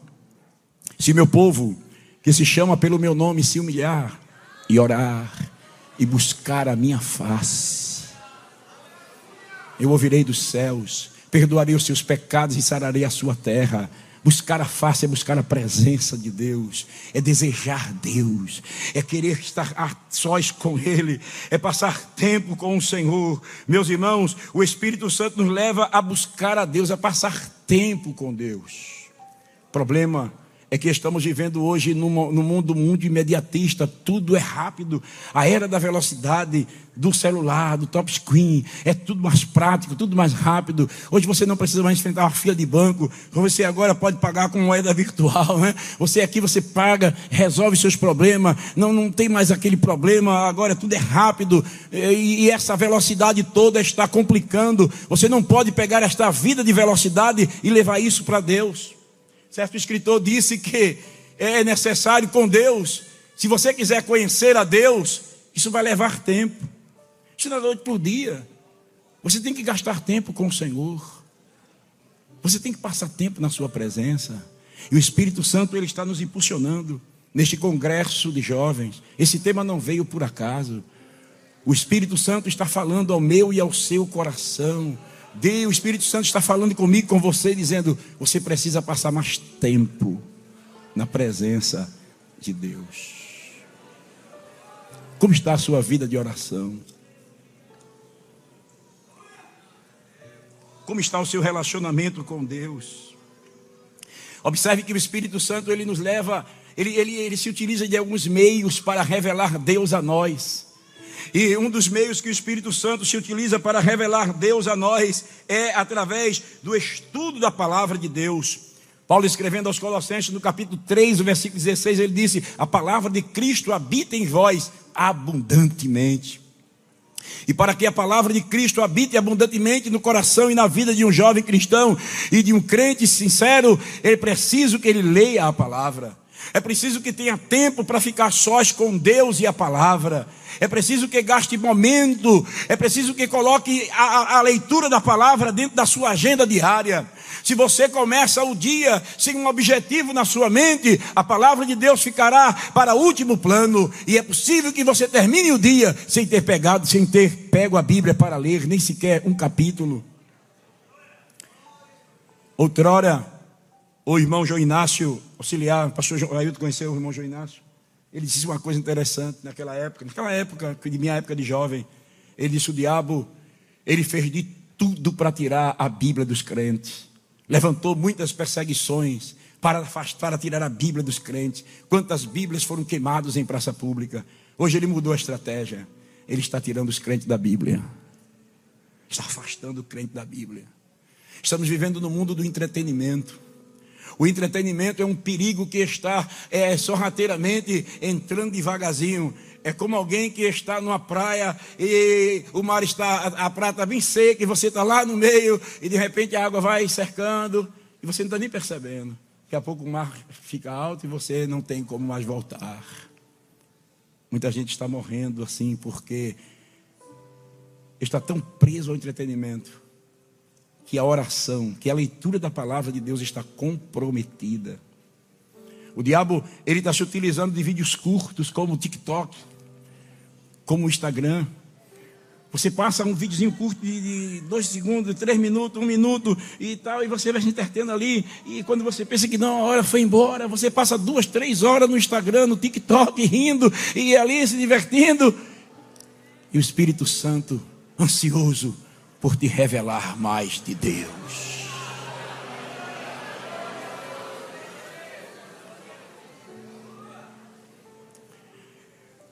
se meu povo, que se chama pelo meu nome, se humilhar e orar e buscar a minha face, eu ouvirei dos céus, perdoarei os seus pecados e sararei a sua terra. Buscar a face é buscar a presença de Deus, é desejar Deus, é querer estar a sós com Ele, é passar tempo com o Senhor. Meus irmãos, o Espírito Santo nos leva a buscar a Deus, a passar tempo com Deus. Problema é que estamos vivendo hoje no mundo, mundo imediatista, tudo é rápido, a era da velocidade do celular, do top screen, é tudo mais prático, tudo mais rápido. Hoje você não precisa mais enfrentar uma fila de banco, você agora pode pagar com moeda [LAUGHS] virtual, né? Você aqui você paga, resolve seus problemas, não, não tem mais aquele problema, agora tudo é rápido e, e essa velocidade toda está complicando. Você não pode pegar esta vida de velocidade e levar isso para Deus. Certo escritor disse que é necessário com Deus, se você quiser conhecer a Deus, isso vai levar tempo. Isso não é noite por dia. Você tem que gastar tempo com o Senhor. Você tem que passar tempo na sua presença. E o Espírito Santo ele está nos impulsionando neste congresso de jovens. Esse tema não veio por acaso. O Espírito Santo está falando ao meu e ao seu coração. Deus, o Espírito Santo está falando comigo, com você, dizendo: você precisa passar mais tempo na presença de Deus. Como está a sua vida de oração? Como está o seu relacionamento com Deus? Observe que o Espírito Santo ele nos leva, ele, ele, ele se utiliza de alguns meios para revelar Deus a nós. E um dos meios que o Espírito Santo se utiliza para revelar Deus a nós é através do estudo da palavra de Deus. Paulo escrevendo aos Colossenses no capítulo 3, o versículo 16, ele disse: A palavra de Cristo habita em vós abundantemente. E para que a palavra de Cristo habite abundantemente no coração e na vida de um jovem cristão e de um crente sincero, é preciso que ele leia a palavra. É preciso que tenha tempo para ficar sós com Deus e a palavra. É preciso que gaste momento. É preciso que coloque a, a, leitura da palavra dentro da sua agenda diária. Se você começa o dia sem um objetivo na sua mente, a palavra de Deus ficará para último plano. E é possível que você termine o dia sem ter pegado, sem ter pego a Bíblia para ler, nem sequer um capítulo. Outrora, o irmão João Inácio, auxiliar, o pastor Ailton conheceu o irmão João Inácio. Ele disse uma coisa interessante naquela época, naquela época, de minha época de jovem. Ele disse: o diabo, ele fez de tudo para tirar a Bíblia dos crentes. Levantou muitas perseguições para, para tirar a Bíblia dos crentes. Quantas Bíblias foram queimadas em praça pública. Hoje ele mudou a estratégia. Ele está tirando os crentes da Bíblia. Está afastando o crente da Bíblia. Estamos vivendo no mundo do entretenimento. O entretenimento é um perigo que está é, sorrateiramente entrando devagarzinho. É como alguém que está numa praia e o mar está, a, praia está bem seca e você está lá no meio e de repente a água vai cercando e você não está nem percebendo. Daqui a pouco o mar fica alto e você não tem como mais voltar. Muita gente está morrendo assim porque está tão preso ao entretenimento que a oração, que a leitura da palavra de Deus está comprometida. O diabo, ele está se utilizando de vídeos curtos, como o TikTok, como o Instagram. Você passa um videozinho curto de, dois segundos, três minutos, um minuto e tal, e você vai se entretendo ali. E quando você pensa que não, a hora foi embora, você passa duas, três horas no Instagram, no TikTok, rindo e ali se divertindo. E o Espírito Santo, ansioso, por te revelar mais de Deus.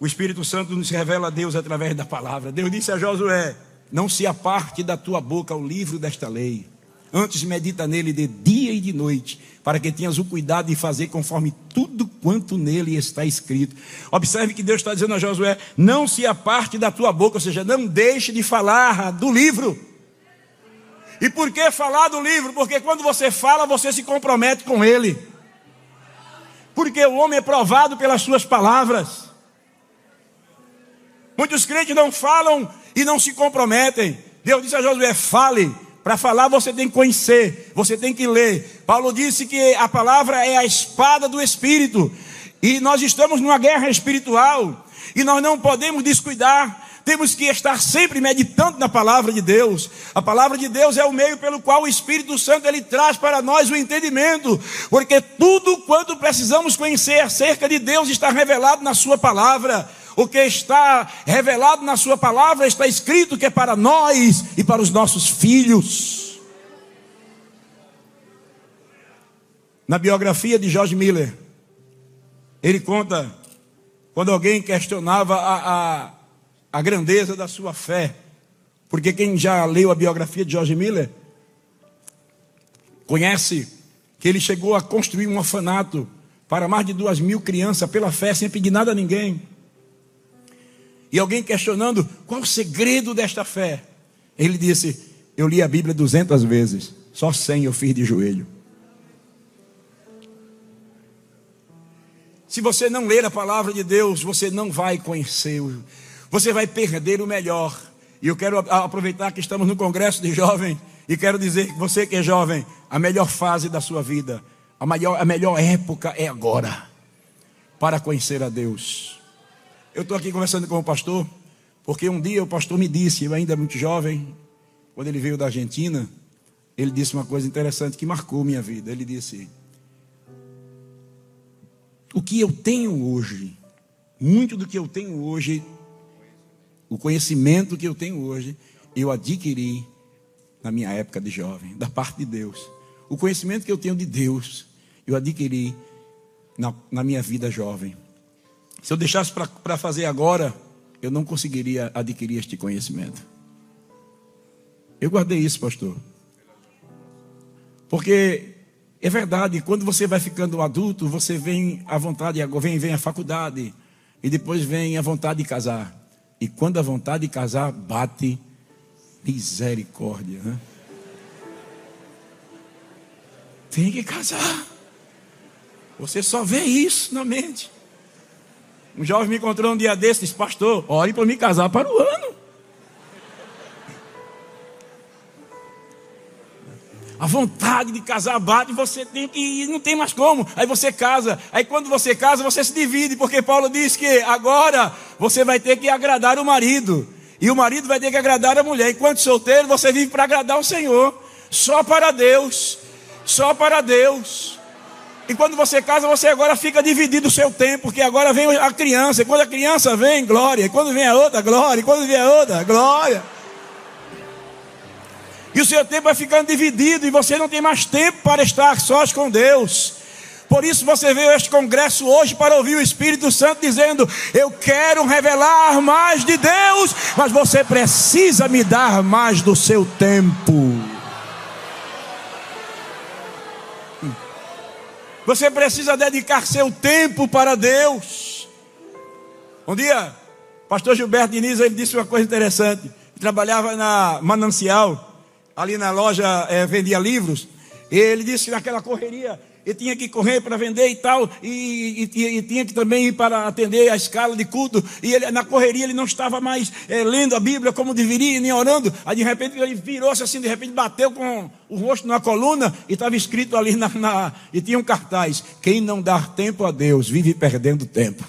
O Espírito Santo nos revela a Deus através da palavra. Deus disse a Josué: Não se aparte da tua boca o livro desta lei Antes medita nele de dia e de noite, para que tenhas o cuidado de fazer conforme tudo quanto nele está escrito. Observe que Deus está dizendo a Josué: não se aparte da tua boca, ou seja, não deixe de falar do livro. E por que falar do livro? Porque quando você fala, você se compromete com ele. Porque o homem é provado pelas suas palavras. Muitos crentes não falam e não se comprometem. Deus disse a Josué: fale, para falar você tem que conhecer, você tem que ler. Paulo disse que a palavra é a espada do espírito. E nós estamos numa guerra espiritual. E nós não podemos descuidar. Temos que estar sempre meditando na palavra de Deus. A palavra de Deus é o meio pelo qual o Espírito Santo ele traz para nós o entendimento, porque tudo quanto precisamos conhecer acerca de Deus está revelado na sua palavra. O que está revelado na Sua palavra está escrito que é para nós e para os nossos filhos. Na biografia de George Miller, ele conta quando alguém questionava a, a, a grandeza da sua fé. Porque quem já leu a biografia de George Miller conhece que ele chegou a construir um orfanato para mais de duas mil crianças pela fé, sem pedir nada a ninguém. E alguém questionando qual o segredo desta fé. Ele disse: Eu li a Bíblia duzentas vezes, só cem eu fiz de joelho. Se você não ler a palavra de Deus, você não vai conhecer, você vai perder o melhor. E eu quero aproveitar que estamos no congresso de jovem e quero dizer que você que é jovem, a melhor fase da sua vida, a, maior, a melhor época é agora para conhecer a Deus. Eu estou aqui conversando com o pastor, porque um dia o pastor me disse, eu ainda muito jovem, quando ele veio da Argentina, ele disse uma coisa interessante que marcou minha vida. Ele disse: O que eu tenho hoje, muito do que eu tenho hoje, o conhecimento que eu tenho hoje, eu adquiri na minha época de jovem, da parte de Deus. O conhecimento que eu tenho de Deus, eu adquiri na, na minha vida jovem. Se eu deixasse para fazer agora, eu não conseguiria adquirir este conhecimento. Eu guardei isso, pastor. Porque é verdade, quando você vai ficando adulto, você vem à vontade, vem, vem a faculdade, e depois vem a vontade de casar. E quando a vontade de casar bate, misericórdia. Né? Tem que casar. Você só vê isso na mente. Um jovem me encontrou um dia desses, disse, pastor, ore para me casar para o ano. A vontade de casar bate, você tem que não tem mais como. Aí você casa. Aí quando você casa, você se divide, porque Paulo diz que agora você vai ter que agradar o marido. E o marido vai ter que agradar a mulher. Enquanto solteiro, você vive para agradar o Senhor. Só para Deus. Só para Deus. E quando você casa, você agora fica dividido o seu tempo, porque agora vem a criança. E quando a criança vem, glória. E quando vem a outra, glória. E quando vem a outra, glória. E o seu tempo vai ficando dividido e você não tem mais tempo para estar sós com Deus. Por isso você veio a este congresso hoje para ouvir o Espírito Santo dizendo: Eu quero revelar mais de Deus, mas você precisa me dar mais do seu tempo. Você precisa dedicar seu tempo para Deus. Um dia, pastor Gilberto Diniz, ele disse uma coisa interessante. Ele trabalhava na Manancial, ali na loja, é, vendia livros. E ele disse que naquela correria, e tinha que correr para vender e tal, e, e, e, tinha que também ir para atender a escala de culto, e ele, na correria ele não estava mais é, lendo a Bíblia como deveria, nem orando, aí de repente ele virou-se assim, de repente bateu com o rosto na coluna, e estava escrito ali na, na, e tinha um cartaz, quem não dá tempo a Deus, vive perdendo tempo.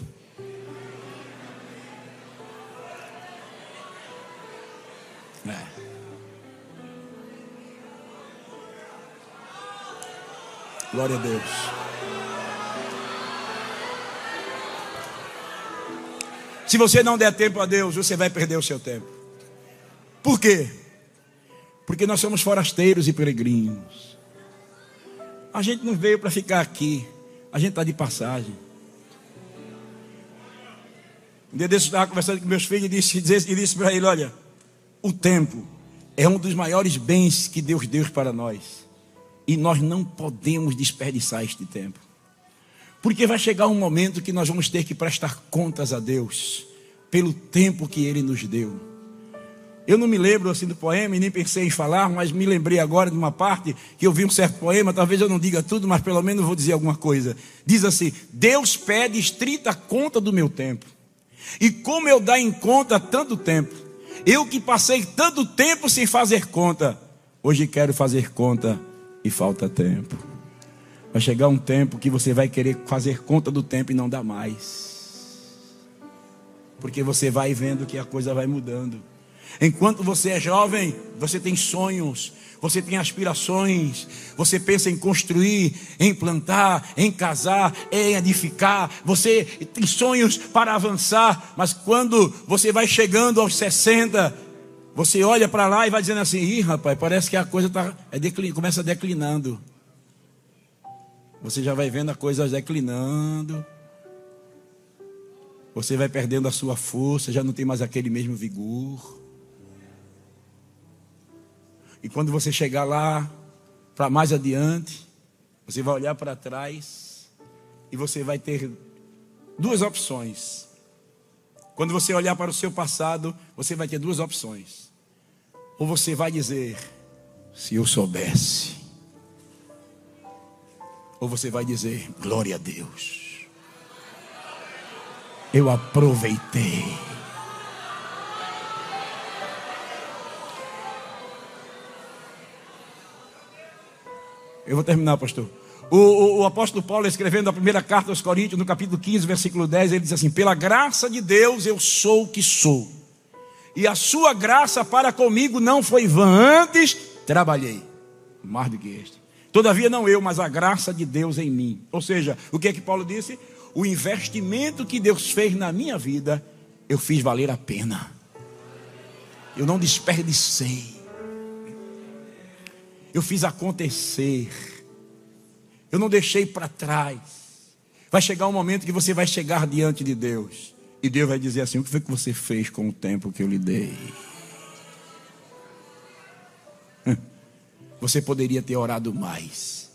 Glória a Deus. Se você não der tempo a Deus, você vai perder o seu tempo. Por quê? Porque nós somos forasteiros e peregrinos. A gente não veio para ficar aqui. A gente está de passagem. Um dia desses eu estava conversando com meus filhos e disse, disse, disse para ele: Olha, o tempo é um dos maiores bens que Deus deu para nós. E nós não podemos desperdiçar este tempo. Porque vai chegar um momento que nós vamos ter que prestar contas a Deus pelo tempo que Ele nos deu. Eu não me lembro assim do poema e nem pensei em falar, mas me lembrei agora de uma parte que eu vi um certo poema, talvez eu não diga tudo, mas pelo menos vou dizer alguma coisa. Diz assim: Deus pede estrita conta do meu tempo. E como eu dar em conta tanto tempo, eu que passei tanto tempo sem fazer conta, hoje quero fazer conta e falta tempo. Vai chegar um tempo que você vai querer fazer conta do tempo e não dá mais. Porque você vai vendo que a coisa vai mudando. Enquanto você é jovem, você tem sonhos, você tem aspirações, você pensa em construir, em plantar, em casar, em edificar, você tem sonhos para avançar, mas quando você vai chegando aos 60, você olha para lá e vai dizendo assim: ih, rapaz, parece que a coisa tá, é declin, começa declinando. Você já vai vendo a coisa declinando. Você vai perdendo a sua força, já não tem mais aquele mesmo vigor. E quando você chegar lá, para mais adiante, você vai olhar para trás e você vai ter duas opções. Quando você olhar para o seu passado, você vai ter duas opções. Ou você vai dizer, se eu soubesse. Ou você vai dizer, glória a Deus. Eu aproveitei. Eu vou terminar, pastor. O, o, o, apóstolo Paulo, escrevendo a primeira carta aos Coríntios, no capítulo 15, versículo 10, ele diz assim: Pela graça de Deus eu sou o que sou e a sua graça para comigo não foi vã, antes trabalhei mais do que este. Todavia não eu, mas a graça de Deus em mim. Ou seja, o que é que Paulo disse? O investimento que Deus fez na minha vida, eu fiz valer a pena. Eu não desperdicei. Eu fiz acontecer. Eu não deixei para trás. Vai chegar um momento que você vai chegar diante de Deus. E Deus vai dizer assim: O que foi que você fez com o tempo que eu lhe dei? Você poderia ter orado mais.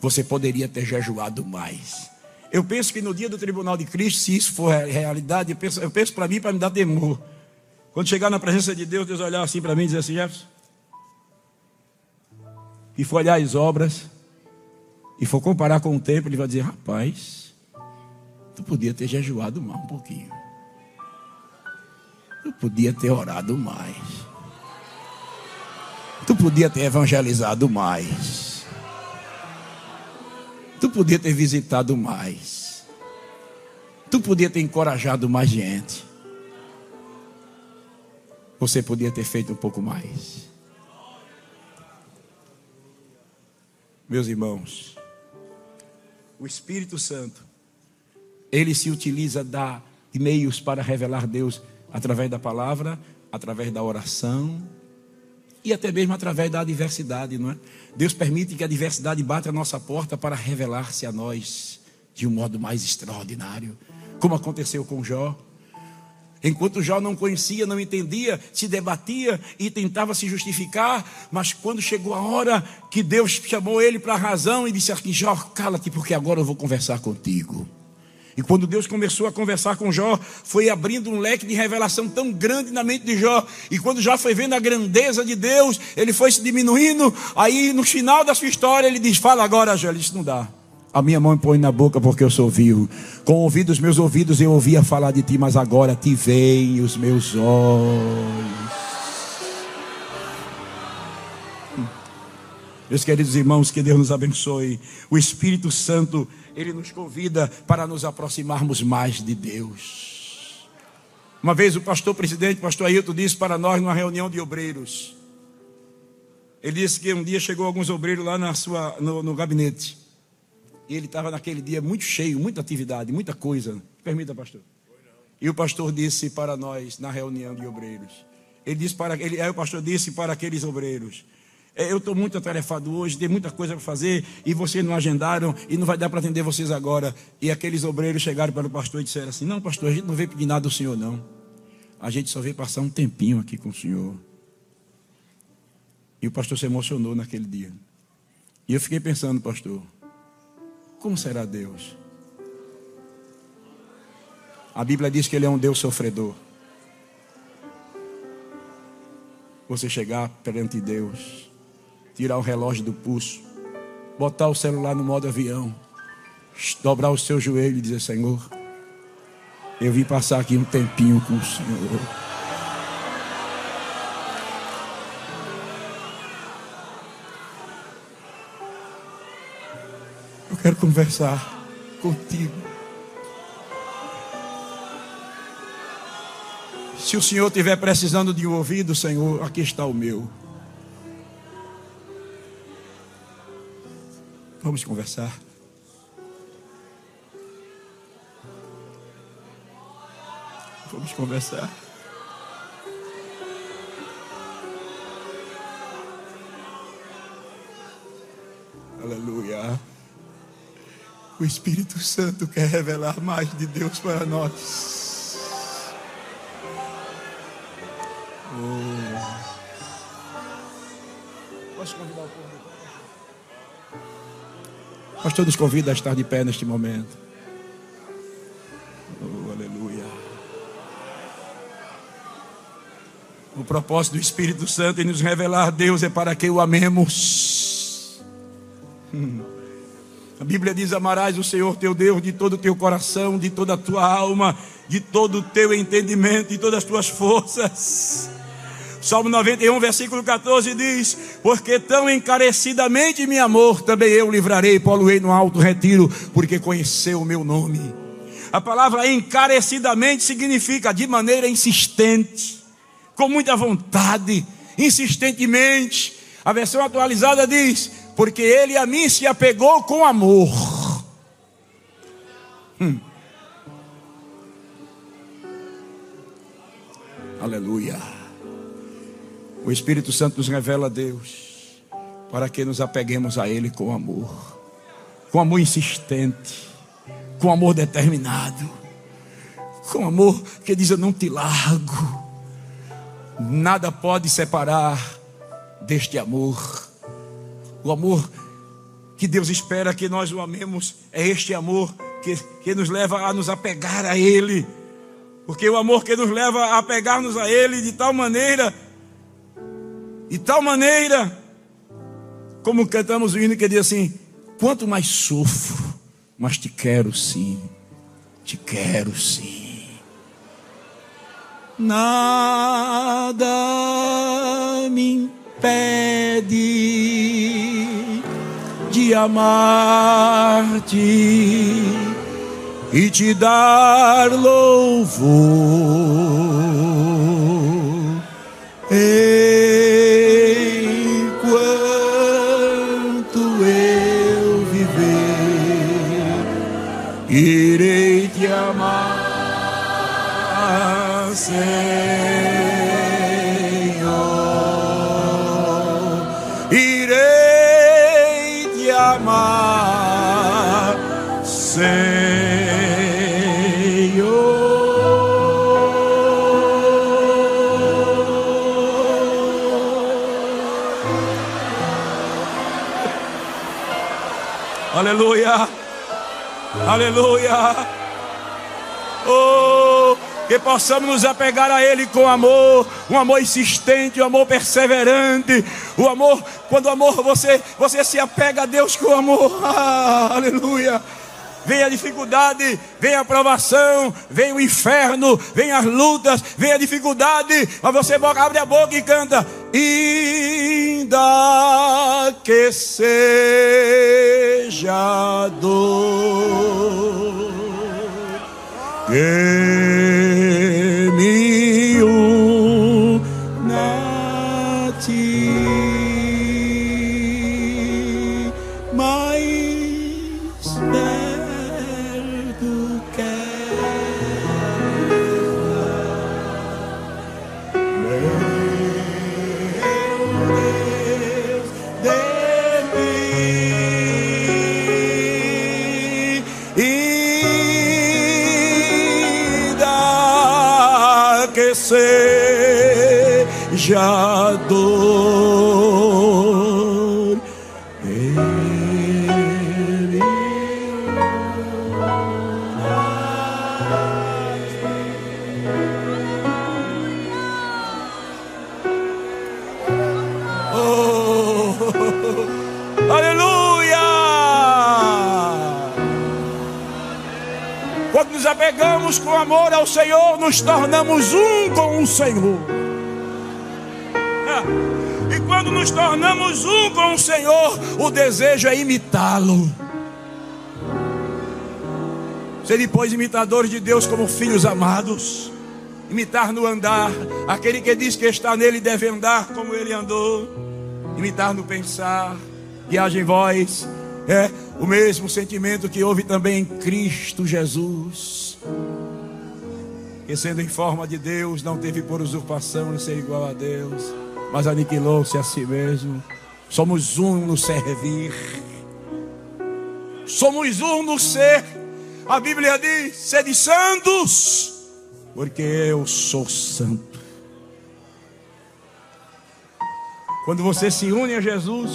Você poderia ter jejuado mais. Eu penso que no dia do tribunal de Cristo, se isso for realidade, eu penso, eu penso para mim para me dar temor. Quando chegar na presença de Deus, Deus olhar assim para mim e dizer assim: Jefferson, e for olhar as obras, e for comparar com o tempo, ele vai dizer: rapaz, tu podia ter jejuado mais um pouquinho. Tu podia ter orado mais. Tu podia ter evangelizado mais. Tu podia ter visitado mais. Tu podia ter encorajado mais gente. Você podia ter feito um pouco mais. Meus irmãos, o Espírito Santo, ele se utiliza da, de meios para revelar Deus através da palavra, através da oração e até mesmo através da adversidade, não é? Deus permite que a adversidade bata a nossa porta para revelar-se a nós de um modo mais extraordinário, como aconteceu com Jó. Enquanto Jó não conhecia, não entendia, se debatia e tentava se justificar, mas quando chegou a hora que Deus chamou ele para a razão e disse assim: Jó, cala-te, porque agora eu vou conversar contigo. E quando Deus começou a conversar com Jó, foi abrindo um leque de revelação tão grande na mente de Jó. E quando Jó foi vendo a grandeza de Deus, ele foi se diminuindo. Aí no final da sua história, ele diz: Fala agora, Jó. Ele Não dá. A minha mão põe na boca porque eu sou vivo. Com ouvidos meus ouvidos eu ouvia falar de ti, mas agora te veem os meus olhos. Meus queridos irmãos, que Deus nos abençoe. O Espírito Santo, ele nos convida para nos aproximarmos mais de Deus. Uma vez o pastor presidente, pastor Ailton, disse para nós numa reunião de obreiros. Ele disse que um dia chegou alguns obreiros lá na sua, no, no gabinete. E ele estava naquele dia muito cheio, muita atividade, muita coisa. Permita, pastor. E o pastor disse para nós, na reunião de obreiros. Ele disse para ele, aí o pastor disse para aqueles obreiros: Eu estou muito atarefado hoje, tem muita coisa para fazer, e vocês não agendaram, e não vai dar para atender vocês agora. E aqueles obreiros chegaram para o pastor e disseram assim: Não, pastor, a gente não veio pedir nada do senhor, não. A gente só veio passar um tempinho aqui com o senhor. E o pastor se emocionou naquele dia. E eu fiquei pensando, pastor. Como será Deus? A Bíblia diz que Ele é um Deus sofredor. Você chegar perante Deus, tirar o relógio do pulso, botar o celular no modo avião, dobrar o seu joelho e dizer: Senhor, eu vim passar aqui um tempinho com o Senhor. quero conversar contigo. Se o Senhor estiver precisando de um ouvido, Senhor, aqui está o meu. Vamos conversar. Vamos conversar. Aleluia. O Espírito Santo quer revelar mais de Deus para nós. Oh. Posso convidar o povo? Pastor nos convida a estar de pé neste momento. Oh, aleluia. O propósito do Espírito Santo em nos revelar Deus é para que o amemos. Hum. A Bíblia diz: Amarás o Senhor teu Deus de todo o teu coração, de toda a tua alma, de todo o teu entendimento, de todas as tuas forças. Salmo 91, versículo 14 diz: Porque tão encarecidamente me amor, também eu livrarei, poluei no alto retiro, porque conheceu o meu nome. A palavra encarecidamente significa de maneira insistente, com muita vontade, insistentemente. A versão atualizada diz: porque ele a mim se apegou com amor. Hum. Aleluia. O Espírito Santo nos revela a Deus para que nos apeguemos a Ele com amor, com amor insistente, com amor determinado, com amor que diz: Eu não te largo. Nada pode separar deste amor. O amor que Deus espera que nós o amemos é este amor que, que nos leva a nos apegar a Ele. Porque o amor que nos leva a apegar-nos a Ele de tal maneira, de tal maneira, como cantamos o hino que diz assim: quanto mais sofro, mas te quero sim, te quero sim. Nada me impede de amar-te e te dar louvor. Irei te amar, Senhor. Irei te amar, Senhor. Aleluia. Aleluia. Oh, que possamos nos apegar a Ele com amor, um amor insistente, um amor perseverante, o amor, quando o amor você, você se apega a Deus com amor, ah, [LAUGHS] aleluia. Vem a dificuldade, vem a provação, vem o inferno, vem as lutas, vem a dificuldade, mas você abre a boca e canta, ainda que seja dor que seja dor, ele Oh, aleluia! Quando nos apegamos com amor ao Senhor, nos tornamos um com o Senhor. E quando nos tornamos um com o Senhor, o desejo é imitá-lo. Ser depois imitadores de Deus como filhos amados. Imitar no andar. Aquele que diz que está nele deve andar como ele andou. Imitar no pensar. Que haja em vós. É o mesmo sentimento que houve também em Cristo Jesus. Que sendo em forma de Deus, não teve por usurpação em ser igual a Deus, mas aniquilou-se a si mesmo. Somos um no servir. Somos um no ser. A Bíblia diz: sede santos, porque eu sou santo. Quando você se une a Jesus,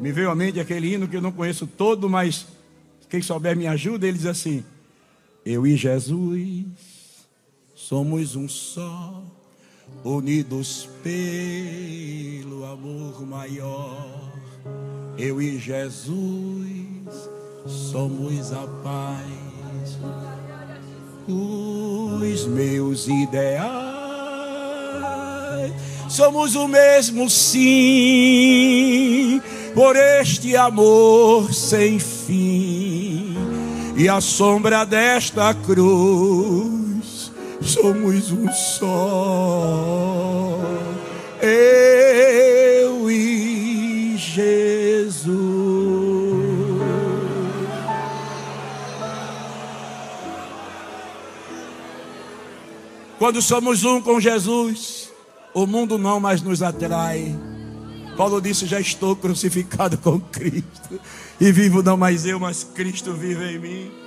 me veio à mente aquele hino que eu não conheço todo, mas quem souber me ajuda. Ele diz assim: Eu e Jesus somos um só, unidos pelo amor maior. Eu e Jesus somos a paz, os meus ideais. Somos o mesmo sim, por este amor sem fim. E a sombra desta cruz, somos um só. Eu e Jesus. Quando somos um com Jesus, o mundo não mais nos atrai. Paulo disse: Já estou crucificado com Cristo, e vivo não mais eu, mas Cristo vive em mim.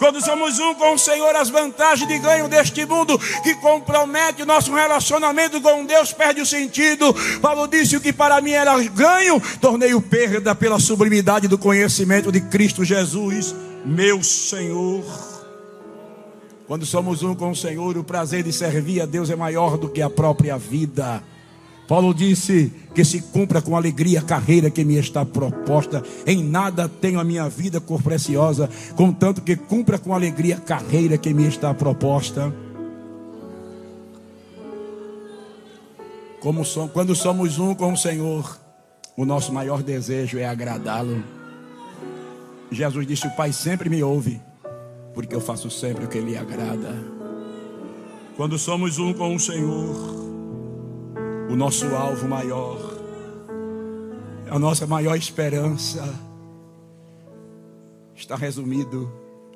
Quando somos um com o Senhor, as vantagens de ganho deste mundo que compromete o nosso relacionamento com Deus perde o sentido. Paulo disse: O que para mim era ganho, tornei-o perda pela sublimidade do conhecimento de Cristo Jesus, meu Senhor. Quando somos um com o Senhor, o prazer de servir a Deus é maior do que a própria vida. Paulo disse que se cumpra com alegria a carreira que me está proposta. Em nada tenho a minha vida cor preciosa, contanto que cumpra com alegria a carreira que me está proposta. Como quando somos um com o Senhor, o nosso maior desejo é agradá-lo. Jesus disse: O Pai sempre me ouve, porque eu faço sempre o que lhe agrada. Quando somos um com o Senhor, o nosso alvo maior, a nossa maior esperança, está resumido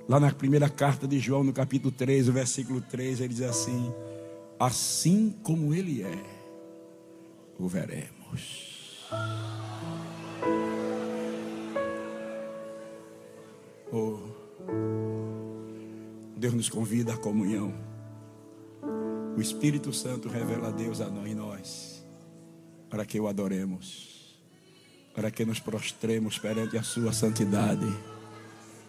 lá na primeira carta de João, no capítulo 3, o versículo 3, ele diz assim: Assim como Ele é, o veremos. Oh, Deus nos convida à comunhão. O Espírito Santo revela a Deus a nós, em nós, para que o adoremos, para que nos prostremos perante a Sua santidade,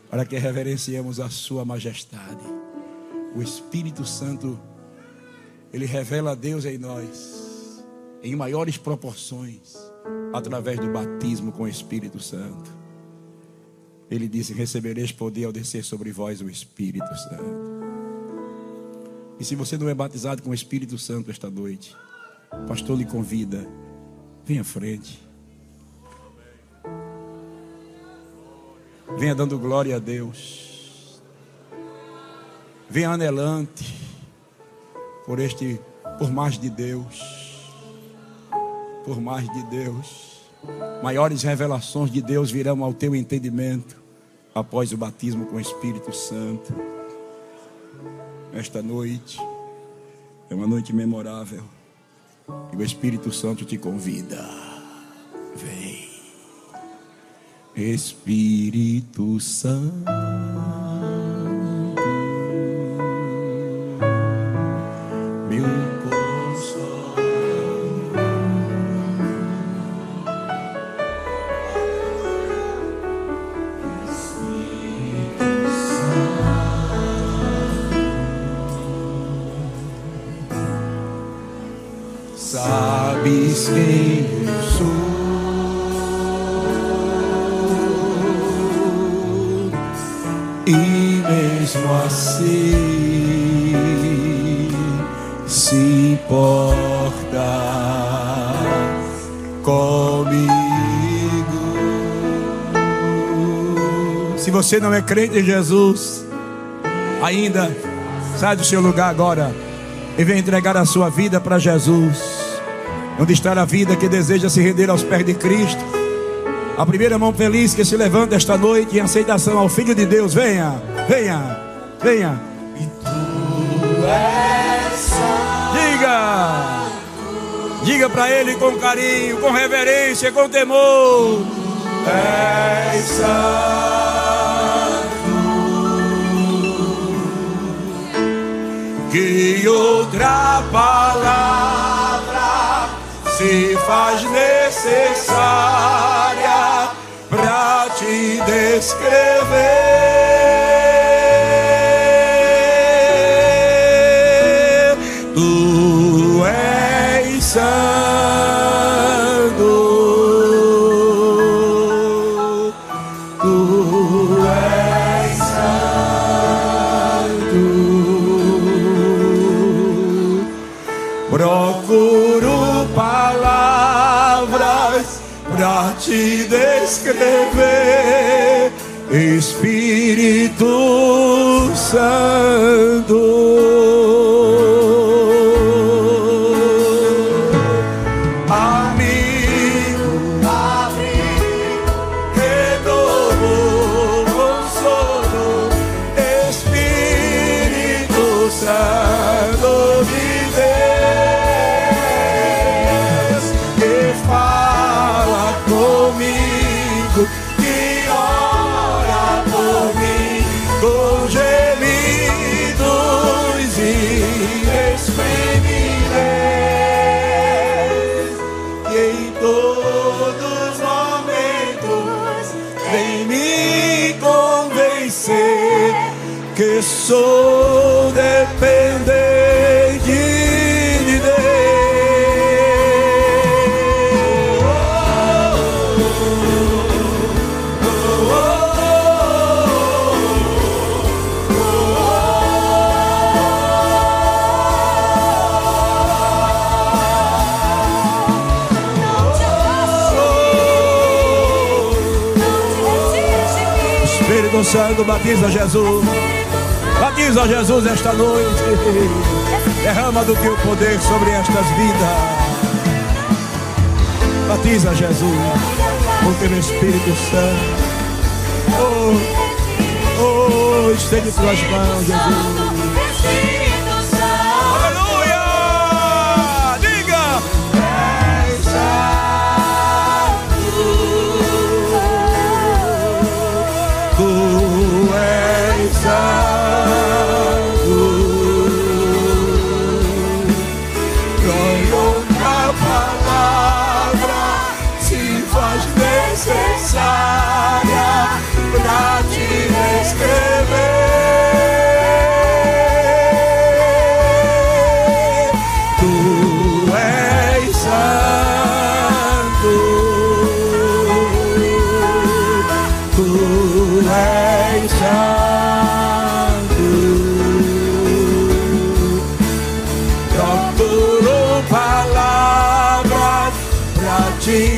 para que reverenciemos a Sua majestade. O Espírito Santo, ele revela a Deus em nós, em maiores proporções, através do batismo com o Espírito Santo. Ele disse: Recebereis poder ao descer sobre vós o Espírito Santo. E se você não é batizado com o Espírito Santo esta noite, o pastor lhe convida, venha à frente. Venha dando glória a Deus. Venha anelante por este, por mais de Deus. Por mais de Deus. Maiores revelações de Deus virão ao teu entendimento após o batismo com o Espírito Santo esta noite. É uma noite memorável. E o Espírito Santo te convida. Vem. Espírito Santo. Não é crente em Jesus, ainda sai do seu lugar agora e vem entregar a sua vida para Jesus. Onde está a vida que deseja se render aos pés de Cristo? A primeira mão feliz que se levanta esta noite em aceitação ao Filho de Deus, venha, venha, venha. E tu és Diga, diga para Ele com carinho, com reverência, com temor. És que outra palavra se faz necessária para te descrever. Tu és Santo. Que ora por mim com sou dependente de afaste, não te retires de mim. Espírito Santo, batiza Jesus. Batiza Jesus esta noite. Derrama do teu poder sobre estas vidas. Batiza Jesus com teu Espírito Santo. Oh, oh, estende tuas mãos, Jesus.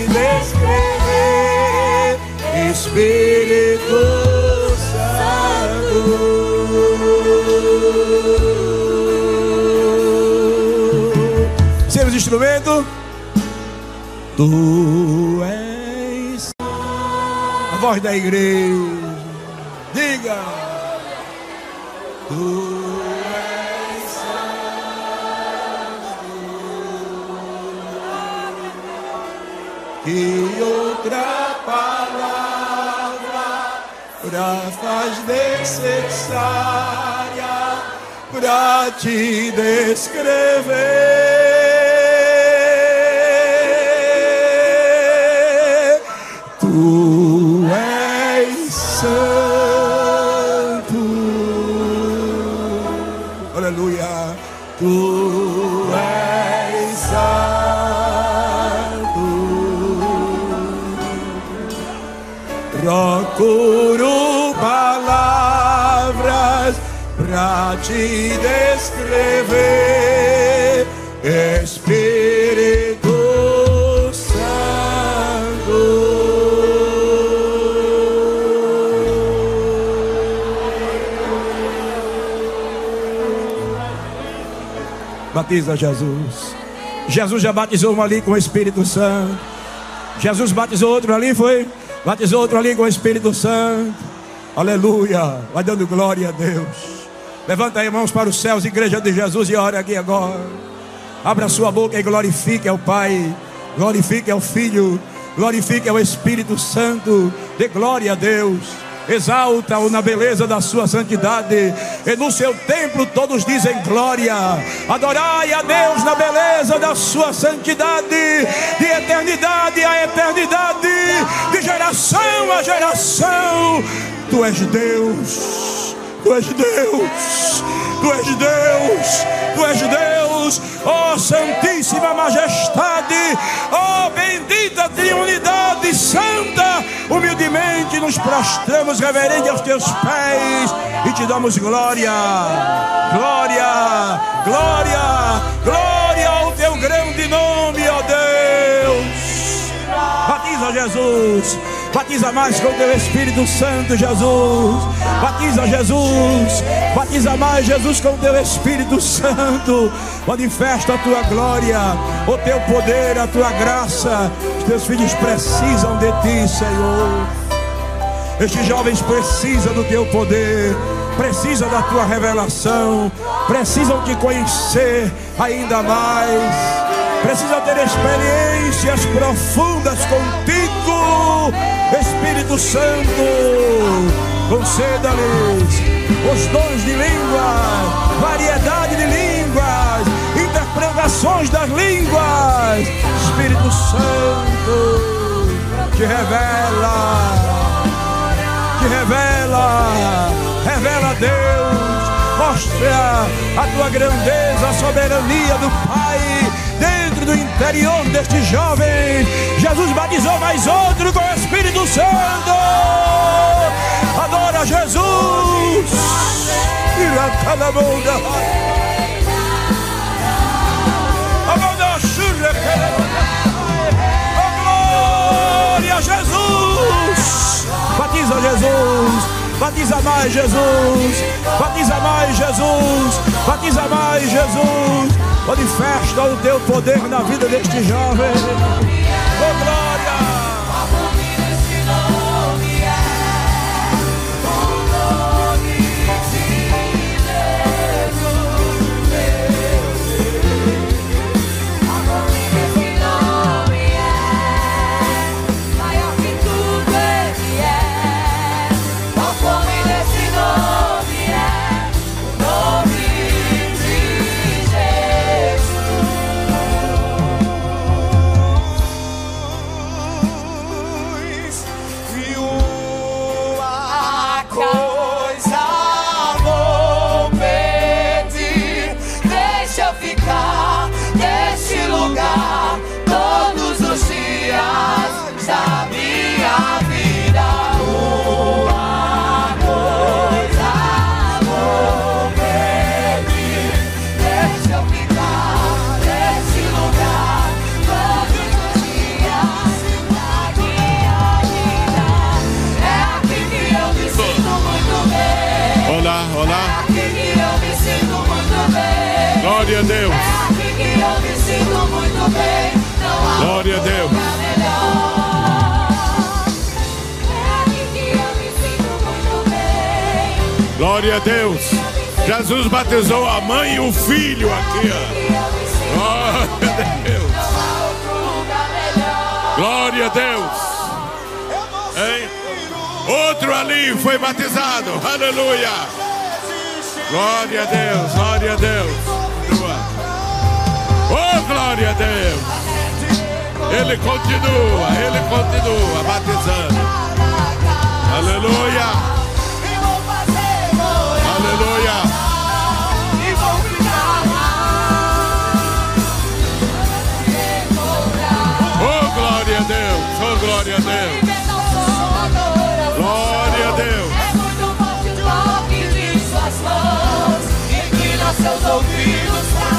Descrever, Espírito Santo. Seus instrumentos, tu és a voz da igreja. Diga, faz necessária pra te descrever. Tu és santo. Te descrever, Espírito Santo. Batiza Jesus. Jesus já batizou um ali com o Espírito Santo. Jesus batizou outro ali, foi? Batizou outro ali com o Espírito Santo. Aleluia. Vai dando glória a Deus. Levanta aí mãos para os céus, igreja de Jesus, e ore aqui agora. Abra sua boca e glorifique ao Pai. Glorifique ao Filho. Glorifique ao Espírito Santo. Dê glória a Deus. Exalta-o na beleza da sua santidade, e no seu templo todos dizem glória. Adorai a Deus na beleza da sua santidade, de eternidade a eternidade, de geração a geração. Tu és Deus, tu és Deus, tu és Deus, tu és Deus, ó oh, Santíssima Majestade, ó oh, bendita Trindade Santa, humildemente nos prostramos reverente aos teus pés e te damos glória, glória, glória, glória ao teu grande nome, ó Deus. Batiza Jesus. Batiza mais com o teu Espírito Santo, Jesus. Batiza Jesus. Batiza mais, Jesus, com o teu Espírito Santo. Manifesta a tua glória, o teu poder, a tua graça. Os teus filhos precisam de ti, Senhor. Estes jovens precisam do teu poder, precisam da tua revelação, precisam te conhecer ainda mais, precisam ter experiências profundas contigo, Espírito Santo. Conceda-lhes os dons de língua, variedade de línguas, interpretações das línguas. Espírito Santo, te revela te revela, Deus. Mostra a tua grandeza, a soberania do Pai do interior deste jovem. Jesus batizou mais outro com o Espírito Santo. Adora Jesus. Iracalamonda. Amonda churra, Oh, glória a Jesus. Batiza Jesus. Batiza mais Jesus. Batiza mais Jesus. Batiza mais Jesus. Manifesta o teu poder na vida deste jovem. Aqui que eu me sinto muito bem. Não há Glória a Deus. Glória a Deus. Jesus batizou a mãe e o filho aqui, ó. Glória a Deus. Glória a Deus. Hein? Outro ali foi batizado. Aleluia. Glória a Deus. Glória a Deus. Oh, glória a Deus. Ele continua, ele continua batizando. Aleluia. Aleluia. Oh, glória a Deus. Oh, glória a Deus. Glória a Deus. É muito forte toque de suas mãos. Seus ouvidos pra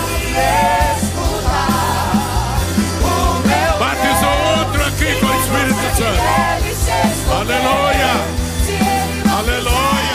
Santo. Aleluia. Aleluia.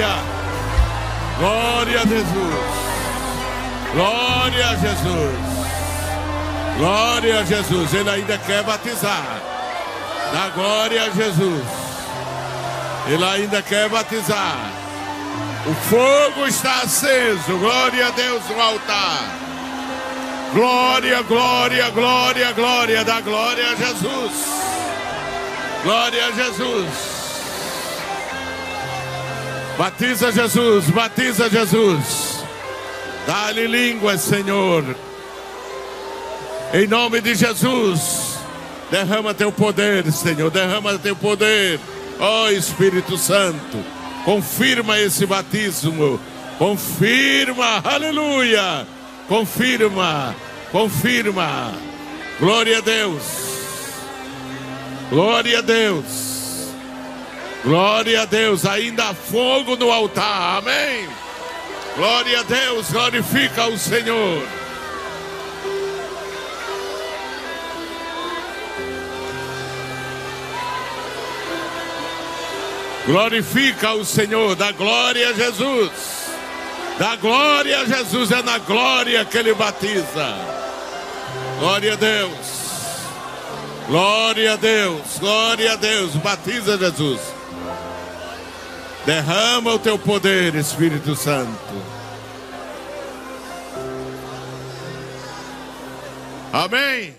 Aleluia. Glória a Jesus. Glória a Jesus. Glória a Jesus. Ele ainda quer batizar. Dá glória a Jesus. Ele ainda quer batizar. O fogo está aceso. Glória a Deus no altar. Glória, glória, glória, glória. Dá glória a Jesus. Glória a Jesus. Batiza Jesus, batiza Jesus. Dá-lhe línguas, Senhor. Em nome de Jesus. Derrama teu poder, Senhor. Derrama teu poder. Ó Espírito Santo. Confirma esse batismo. Confirma. Aleluia. Confirma. Confirma. Glória a Deus. Glória a Deus. Glória a Deus. Ainda há fogo no altar. Amém. Glória a Deus. Glorifica o Senhor. Glorifica o Senhor, dá glória a Jesus. Dá glória a Jesus, é na glória que ele batiza. Glória a Deus. Glória a Deus, glória a Deus. Batiza Jesus. Derrama o teu poder, Espírito Santo. Amém.